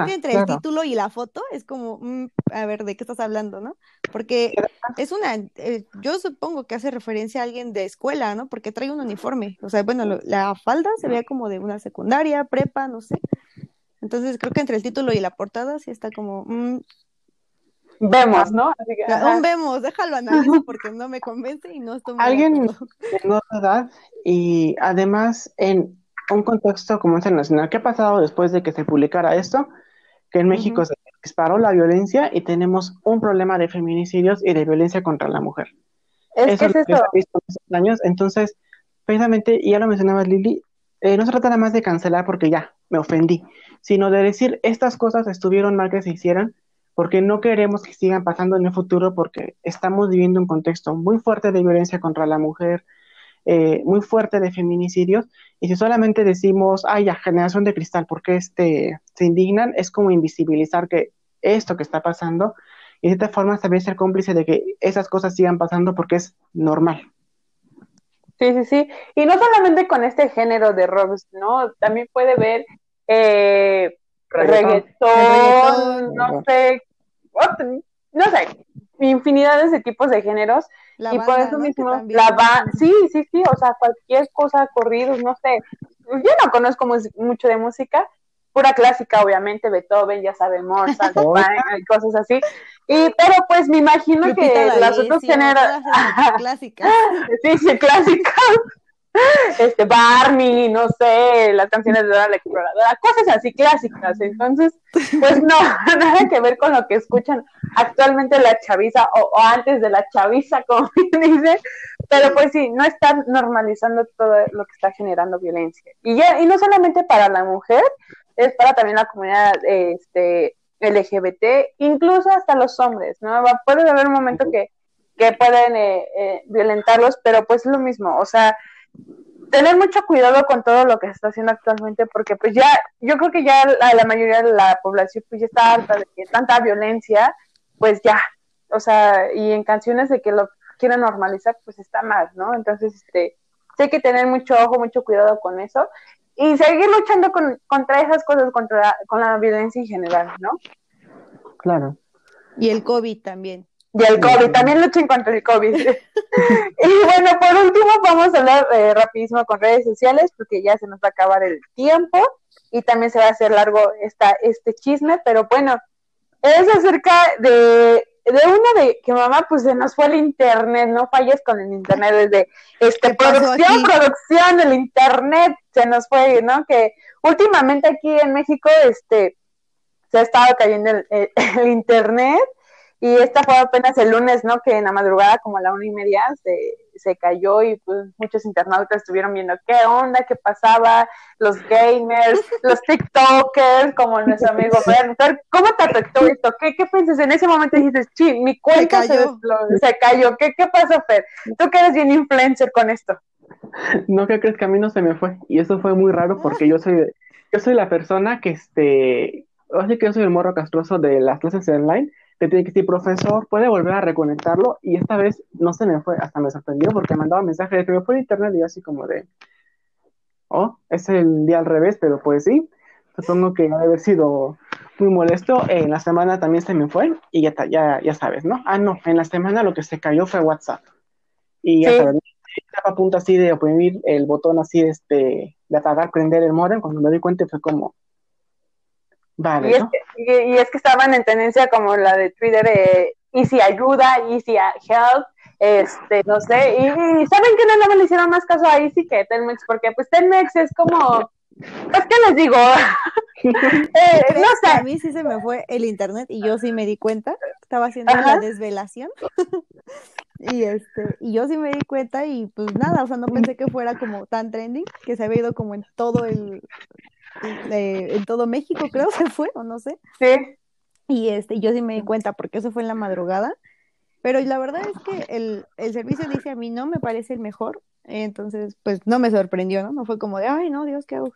entre el título y la foto es como, mm, a ver, ¿de qué estás hablando, no? Porque es una, eh, yo supongo que hace referencia a alguien de escuela, ¿no? Porque trae un uniforme, o sea, bueno, la falda se veía como de una secundaria, prepa, no sé. Entonces creo que entre el título y la portada sí está como, mm, Vemos, ¿no? Aún vemos, déjalo analizo porque no me convence y no estoy muy Alguien de edad y además en un contexto como internacional, ¿qué ha pasado después de que se publicara esto? Que en México se disparó la violencia y tenemos un problema de feminicidios y de violencia contra la mujer. Es, eso es eso. Visto en años. Entonces, precisamente, y ya lo mencionaba Lili, eh, no se trata nada más de cancelar porque ya me ofendí, sino de decir estas cosas estuvieron mal que se hicieran porque no queremos que sigan pasando en el futuro porque estamos viviendo un contexto muy fuerte de violencia contra la mujer, eh, muy fuerte de feminicidios, y si solamente decimos, ay, ya, generación de cristal, porque este, se indignan, es como invisibilizar que esto que está pasando, y de esta forma también ser cómplice de que esas cosas sigan pasando porque es normal. Sí, sí, sí. Y no solamente con este género de rock, ¿no? También puede ver eh, reggaetón, no sé, no sé, infinidades de tipos de géneros. y por eso mismo, la va, sí, sí, sí, o sea, cualquier cosa, corridos, no sé. Yo no conozco mucho de música, pura clásica, obviamente, Beethoven, ya sabe, Mozart, (laughs) cosas así. Y, pero pues me imagino que las otras géneros. (laughs) Clásicas. sí, sí, clásicas este Barney, no sé, las canciones de Dora la Exploradora, cosas así clásicas. Entonces, pues no, (laughs) nada que ver con lo que escuchan actualmente la chaviza o, antes de la chaviza, (laughs) como dice, pero pues sí, no están normalizando todo lo que está generando violencia. Y ya, y no solamente para la mujer, es para también la comunidad este LGBT, incluso hasta los hombres, ¿no? Puede haber un momento que, que pueden eh, eh, violentarlos, pero pues es lo mismo, o sea, tener mucho cuidado con todo lo que se está haciendo actualmente, porque pues ya, yo creo que ya la, mayoría de la población pues ya está harta de que tanta violencia, pues ya, o sea, y en canciones de que lo quieren normalizar, pues está mal, ¿no? Entonces, este, hay que tener mucho ojo, mucho cuidado con eso y seguir luchando con, contra esas cosas, contra con la violencia en general, ¿no? Claro. Y el COVID también. Y el COVID, también luchen contra el COVID. (laughs) (laughs) y bueno, por último vamos a hablar eh, rapidísimo con redes sociales porque ya se nos va a acabar el tiempo y también se va a hacer largo esta, este chisme, pero bueno, es acerca de, de uno de que mamá pues se nos fue el internet, no falles con el internet desde este producción, producción, el internet se nos fue, ¿no? Que últimamente aquí en México este se ha estado cayendo el (laughs) internet y esta fue apenas el lunes, ¿no? Que en la madrugada, como a la una y media, se, se cayó y pues muchos internautas estuvieron viendo qué onda, qué pasaba, los gamers, los TikTokers, como nuestro amigo Fer. ¿Cómo te afectó esto? ¿Qué, qué piensas? En ese momento dijiste, sí, mi cuenta se cayó. Se, cayó. ¿Qué, ¿Qué pasó, Fer? Tú que eres bien influencer con esto. No, que crees que a mí no se me fue. Y eso fue muy raro porque yo soy, yo soy la persona que, este, así que yo soy el morro castroso de las clases online te tiene que decir, profesor, puede volver a reconectarlo. Y esta vez no se me fue, hasta me sorprendió porque mandaba mensaje de que me fue internet y así como de, oh, es el día al revés, pero pues sí, supongo que debe haber sido muy molesto. En la semana también se me fue y ya, ya, ya sabes, ¿no? Ah, no, en la semana lo que se cayó fue WhatsApp. Y ya sabes, estaba a punto así de oprimir el botón así este, de apagar, prender el modem. Cuando me di cuenta fue como, Vale, y, es que, y, es que, estaban en tendencia como la de Twitter, Easy Ayuda, Easy Help, este, no sé, y, ¿saben que no, le hicieron más caso a Easy que Telmex? Porque pues Telmex es como, pues, ¿qué les digo? (laughs) (laughs) eh, no sé. A mí sí se me fue el internet y yo sí me di cuenta, estaba haciendo la desvelación. (laughs) y este, y yo sí me di cuenta y pues nada, o sea, no pensé que fuera como tan trending, que se había ido como en todo el, en todo México, creo se fue, o no sé. Sí. Y este, yo sí me di cuenta porque eso fue en la madrugada. Pero la verdad es que el, el servicio dice a mí no me parece el mejor. Entonces, pues no me sorprendió, ¿no? No fue como de, ay, no, Dios, ¿qué hago?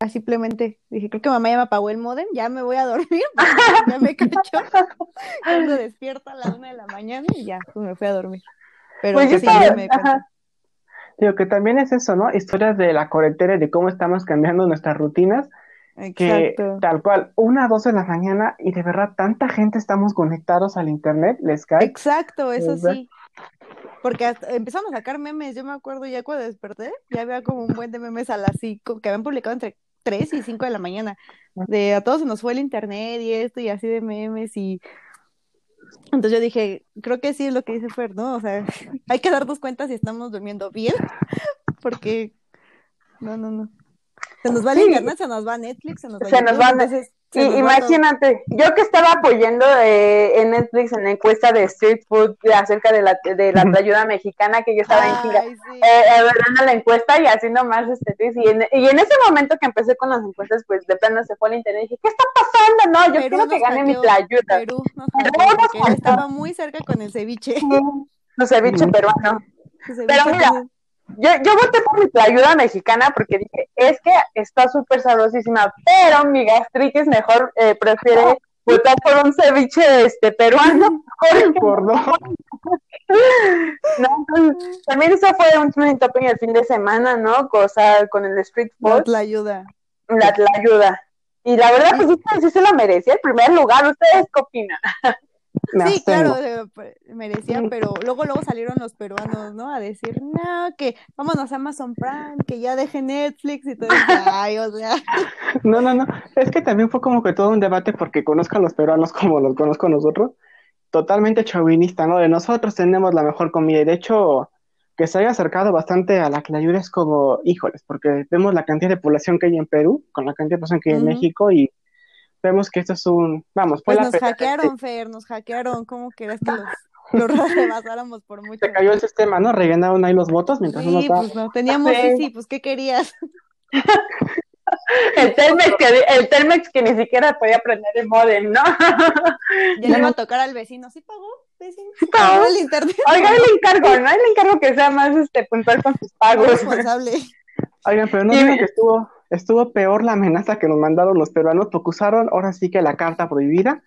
Ah, simplemente dije, creo que mamá ya me apagó el modem, ya me voy a dormir, (laughs) ya me cachó. Cuando despierta a la una de la mañana y ya, pues me fui a dormir. Pero pues sí, ya me Digo que también es eso, ¿no? Historias de la cuarentena y de cómo estamos cambiando nuestras rutinas. Que tal cual, una, dos de la mañana y de verdad tanta gente estamos conectados al internet, les cae. Exacto, eso sí. Porque empezamos a sacar memes, yo me acuerdo ya cuando desperté, ya había como un buen de memes a las 5 que habían publicado entre 3 y 5 de la mañana. De a todos se nos fue el internet y esto y así de memes y entonces yo dije, creo que sí es lo que dice Fer, ¿no? O sea, (laughs) hay que darnos cuenta si estamos durmiendo bien, (laughs) porque no, no, no. Se nos va el internet, se nos va Netflix, se nos va, se nos va entonces, imagínate, yo que estaba apoyando eh, en Netflix en la encuesta de Street Food acerca de la, de la ayuda mexicana, que yo estaba en chinga, sí. eh, la encuesta y haciendo más este y en, y en ese momento que empecé con las encuestas, pues de plano se fue el internet y dije, ¿qué está pasando? No, yo quiero que gane mi ayuda. Perú, no, Perú estaba muy cerca con el ceviche. Sí, ceviche peruano. Pero mira, yo, yo voté por mi ayuda mexicana porque dije, es que está súper sabrosísima, pero mi gastritis mejor eh, prefiere votar por un ceviche este peruano. (laughs) por no. también eso fue un trending topic el fin de semana, ¿no? Cosa con el street food. La ayuda. La, ayuda. Y la verdad, pues sí, se lo merecía el primer lugar. ¿Ustedes qué opinan? (laughs) sí, claro, merecía, pero luego luego salieron los peruanos, ¿no? A decir, no, que vámonos a Amazon Prime, que ya deje Netflix y todo eso. (laughs) Ay, o sea. No, no, no. Es que también fue como que todo un debate porque conozcan los peruanos como los conozco nosotros. Totalmente chauvinista, ¿no? De nosotros tenemos la mejor comida y de hecho que se haya acercado bastante a la que es como, híjoles, porque vemos la cantidad de población que hay en Perú con la cantidad de población que hay en México y vemos que esto es un, vamos, pues nos hackearon, Fer, nos hackearon, ¿cómo querías que los, (laughs) los rebasáramos por mucho? Se cayó el sistema, ¿no? Rellenaron ahí los votos mientras sí, uno estaba... pues no, teníamos, sí, sí, pues ¿qué querías? el Telmex que el Telmex que ni siquiera podía prender el modem, ¿no? ya le iba a (laughs) tocar al vecino, ¿sí pagó? Vecino? ¿Sí pagó el internet? Oiga, le encargo, (laughs) ¿no? Le encargo que sea más este puntual con sus pagos. Responsable. Oigan, pero no digo que estuvo estuvo peor la amenaza que nos mandaron los peruanos porque usaron ahora sí que la carta prohibida,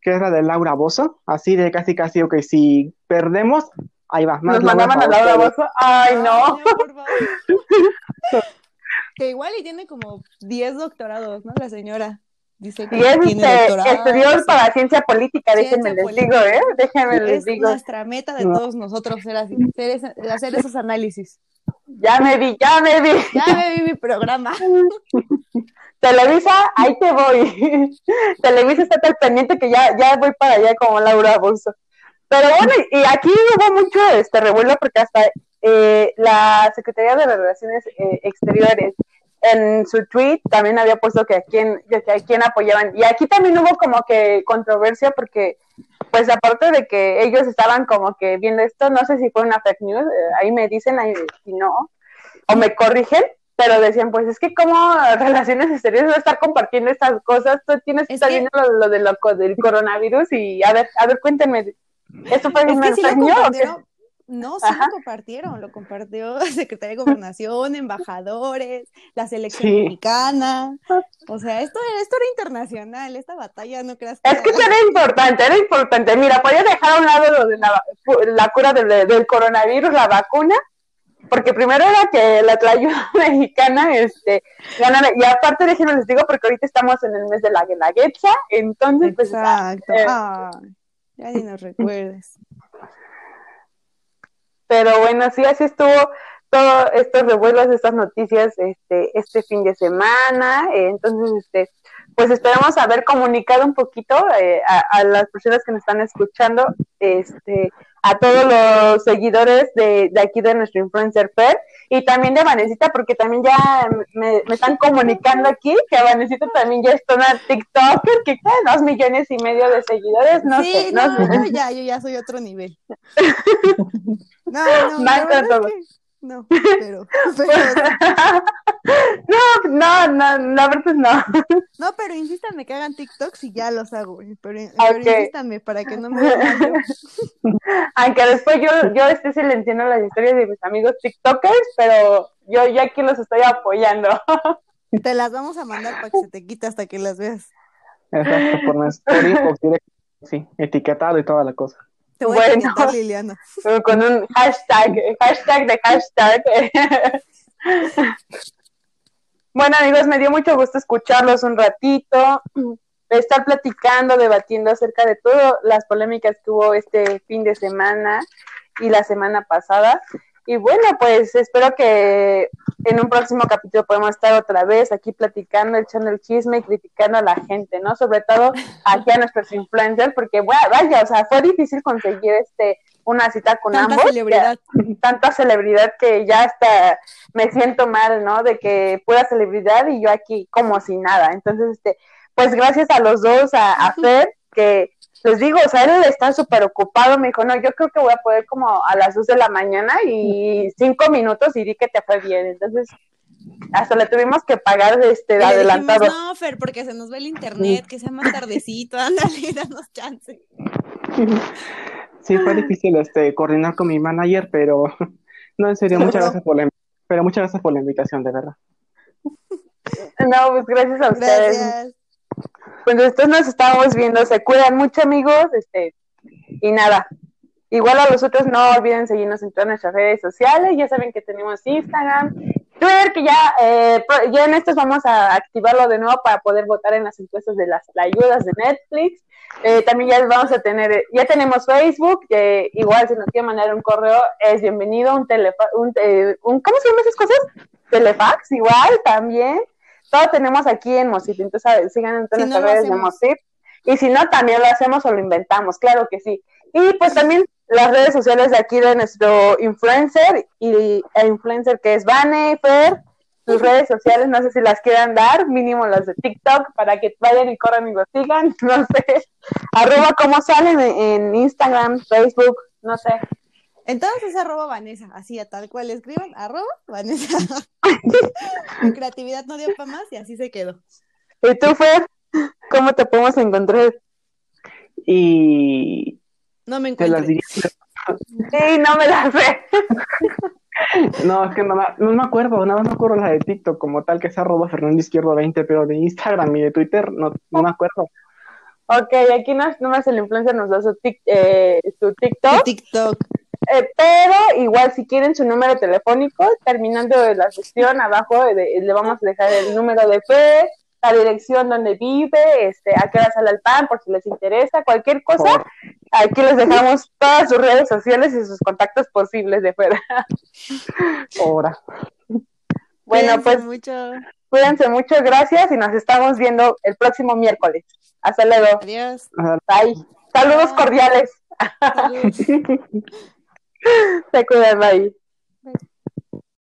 que era de Laura Bozo, así de casi casi, ok, si perdemos, ahí va. Más nos mandaban a Laura Bozo, ay no. (laughs) que igual y tiene como 10 doctorados, ¿no? La señora. Dice que y es este, estudió para ciencia política, déjenme les digo, ¿eh? Déjenme les digo. Nuestra meta de todos nosotros era hacer esos análisis. Ya me vi, ya me vi. Ya me vi mi programa. (laughs) Televisa, ahí te voy. (laughs) Televisa está tan pendiente que ya, ya voy para allá como Laura Bolso. Pero bueno, y aquí hubo mucho este revuelo porque hasta eh, la Secretaría de Relaciones eh, Exteriores en su tweet también había puesto que a quién, que a quién apoyaban. Y aquí también hubo como que controversia porque pues aparte de que ellos estaban como que viendo esto, no sé si fue una fake news, eh, ahí me dicen, ahí, si no, o me corrigen, pero decían, pues es que como (laughs) Relaciones Exteriores va a estar compartiendo estas cosas, tú tienes que estar viendo lo, de lo, del coronavirus y a ver, a ver, cuéntenme, ¿eso fue una fake news? No, sí lo compartieron, lo compartió (laughs) Secretaría de Gobernación, embajadores, la selección mexicana. O sea, esto, esto era internacional, esta batalla, no creas que. Es que era importante, era importante. Mira, podía dejar a un lado lo de la, cura del, coronavirus, la vacuna, porque primero era que la ayuda (laughs) mexicana este, ganara. Y aparte, déjenme les digo, porque ahorita estamos en el mes de la guelaguetza, entonces, pues. Exacto. Eh, ya ni nos recuerdes. Pero bueno, sí, así estuvo todos estos revuelos, estas noticias este, este fin de semana. entonces, este, pues esperamos haber comunicado un poquito eh, a, las personas que nos están escuchando, este, a todos los seguidores de, de aquí de nuestro influencer Fair y también de Vanesita, porque también ya me, están comunicando aquí que Vanesita también ya es una TikToker que tiene dos millones y medio de seguidores, no sé. No, no, yo ya, yo ya soy otro nivel. (laughs) no, no, Más. No, pero, (laughs) no, no, no, la verdad no. No, pero insístanme que hagan TikToks y ya los hago, pero, insístanme para que no me vean (laughs) Aunque después yo, yo esté silenciando las historias de mis amigos TikTokers, pero yo ya aquí los estoy apoyando. (laughs) Te las vamos a mandar para que se te quite hasta que las veas. Exacto, por nuestro inbox sí, etiquetado y toda la cosa. Te voy bueno, a Liliana. (laughs) Con un hashtag, hashtag de hashtag. (laughs) bueno, amigos, me dio mucho gusto escucharlos un ratito, estar platicando, debatiendo acerca de todas las polémicas que hubo este fin de semana y la semana pasada. Y bueno, pues espero que en un próximo capítulo podamos estar otra vez aquí platicando, echando el chisme y criticando a la gente, ¿no? Sobre todo aquí a (laughs) nuestros influencers, porque bueno, vaya, o sea, fue difícil conseguir este una cita con tanta ambos. Celebridad. (laughs) tanta celebridad que ya hasta me siento mal, ¿no? De que pueda celebridad y yo aquí como si nada. Entonces, este, pues gracias a los dos, a, a (laughs) Fer, que les digo, o sea, él está súper ocupado, me dijo, no, yo creo que voy a poder como a las dos de la mañana y cinco minutos y di que te fue bien. Entonces, hasta le tuvimos que pagar este adelantado. no, Fer, porque se nos ve el internet, que sea más tardecito, (laughs) ándale, danos chance. Sí, fue difícil este coordinar con mi manager, pero (laughs) no, en serio, muchas gracias por la pero muchas gracias por la invitación, de verdad. No, pues gracias a ustedes. Gracias. Pues después nos estamos viendo, se cuidan mucho amigos, este, y nada. Igual a los otros no olviden seguirnos en todas nuestras redes sociales, ya saben que tenemos Instagram, Twitter, que ya, eh, ya en estos vamos a activarlo de nuevo para poder votar en las encuestas de las ayudas de Netflix. Eh, también ya vamos a tener, ya tenemos Facebook, que igual si nos quieren mandar un correo es bienvenido, un teléfono, un, eh, un, ¿cómo se llaman esas cosas? Telefax, igual también todo tenemos aquí en Mosip, entonces sigan en todas las redes de Mosip. Y si no, también lo hacemos o lo inventamos, claro que sí. Y pues también las redes sociales de aquí de nuestro influencer y el influencer que es Vane, Fer, sus redes sociales, no sé si las quieran dar, mínimo las de TikTok, para que vayan y corran y lo sigan, (laughs) no sé. Arroba cómo salen en Instagram, Facebook, no sé. Entonces es arroba Vanessa, así a tal cual escriban, arroba Vanessa. (laughs) Mi creatividad no dio para más y así se quedó. ¿Y tú, Fer? ¿Cómo te podemos encontrar? Y... No me encuentro. Sí, no me la sé. (laughs) no, es que no, no, me acuerdo, nada más me acuerdo la de TikTok como tal, que es arroba Fernando Izquierdo 20, pero de Instagram y de Twitter no, no me acuerdo. Ok, aquí nomás el influencer nos da su, eh, su TikTok. TikTok. Eh, pero igual si quieren su número telefónico, terminando la sesión, abajo le vamos a dejar el número de fe, la dirección donde vive, este, a qué hora sale el pan, por si les interesa, cualquier cosa. Aquí les dejamos todas sus redes sociales y sus contactos posibles de fuera. (laughs) Ahora. Bueno, pues mucho. cuídense mucho, gracias y nos estamos viendo el próximo miércoles. Hasta luego. Adiós. Bye. Saludos cordiales. Saludos. (laughs) Se cuidan, bye.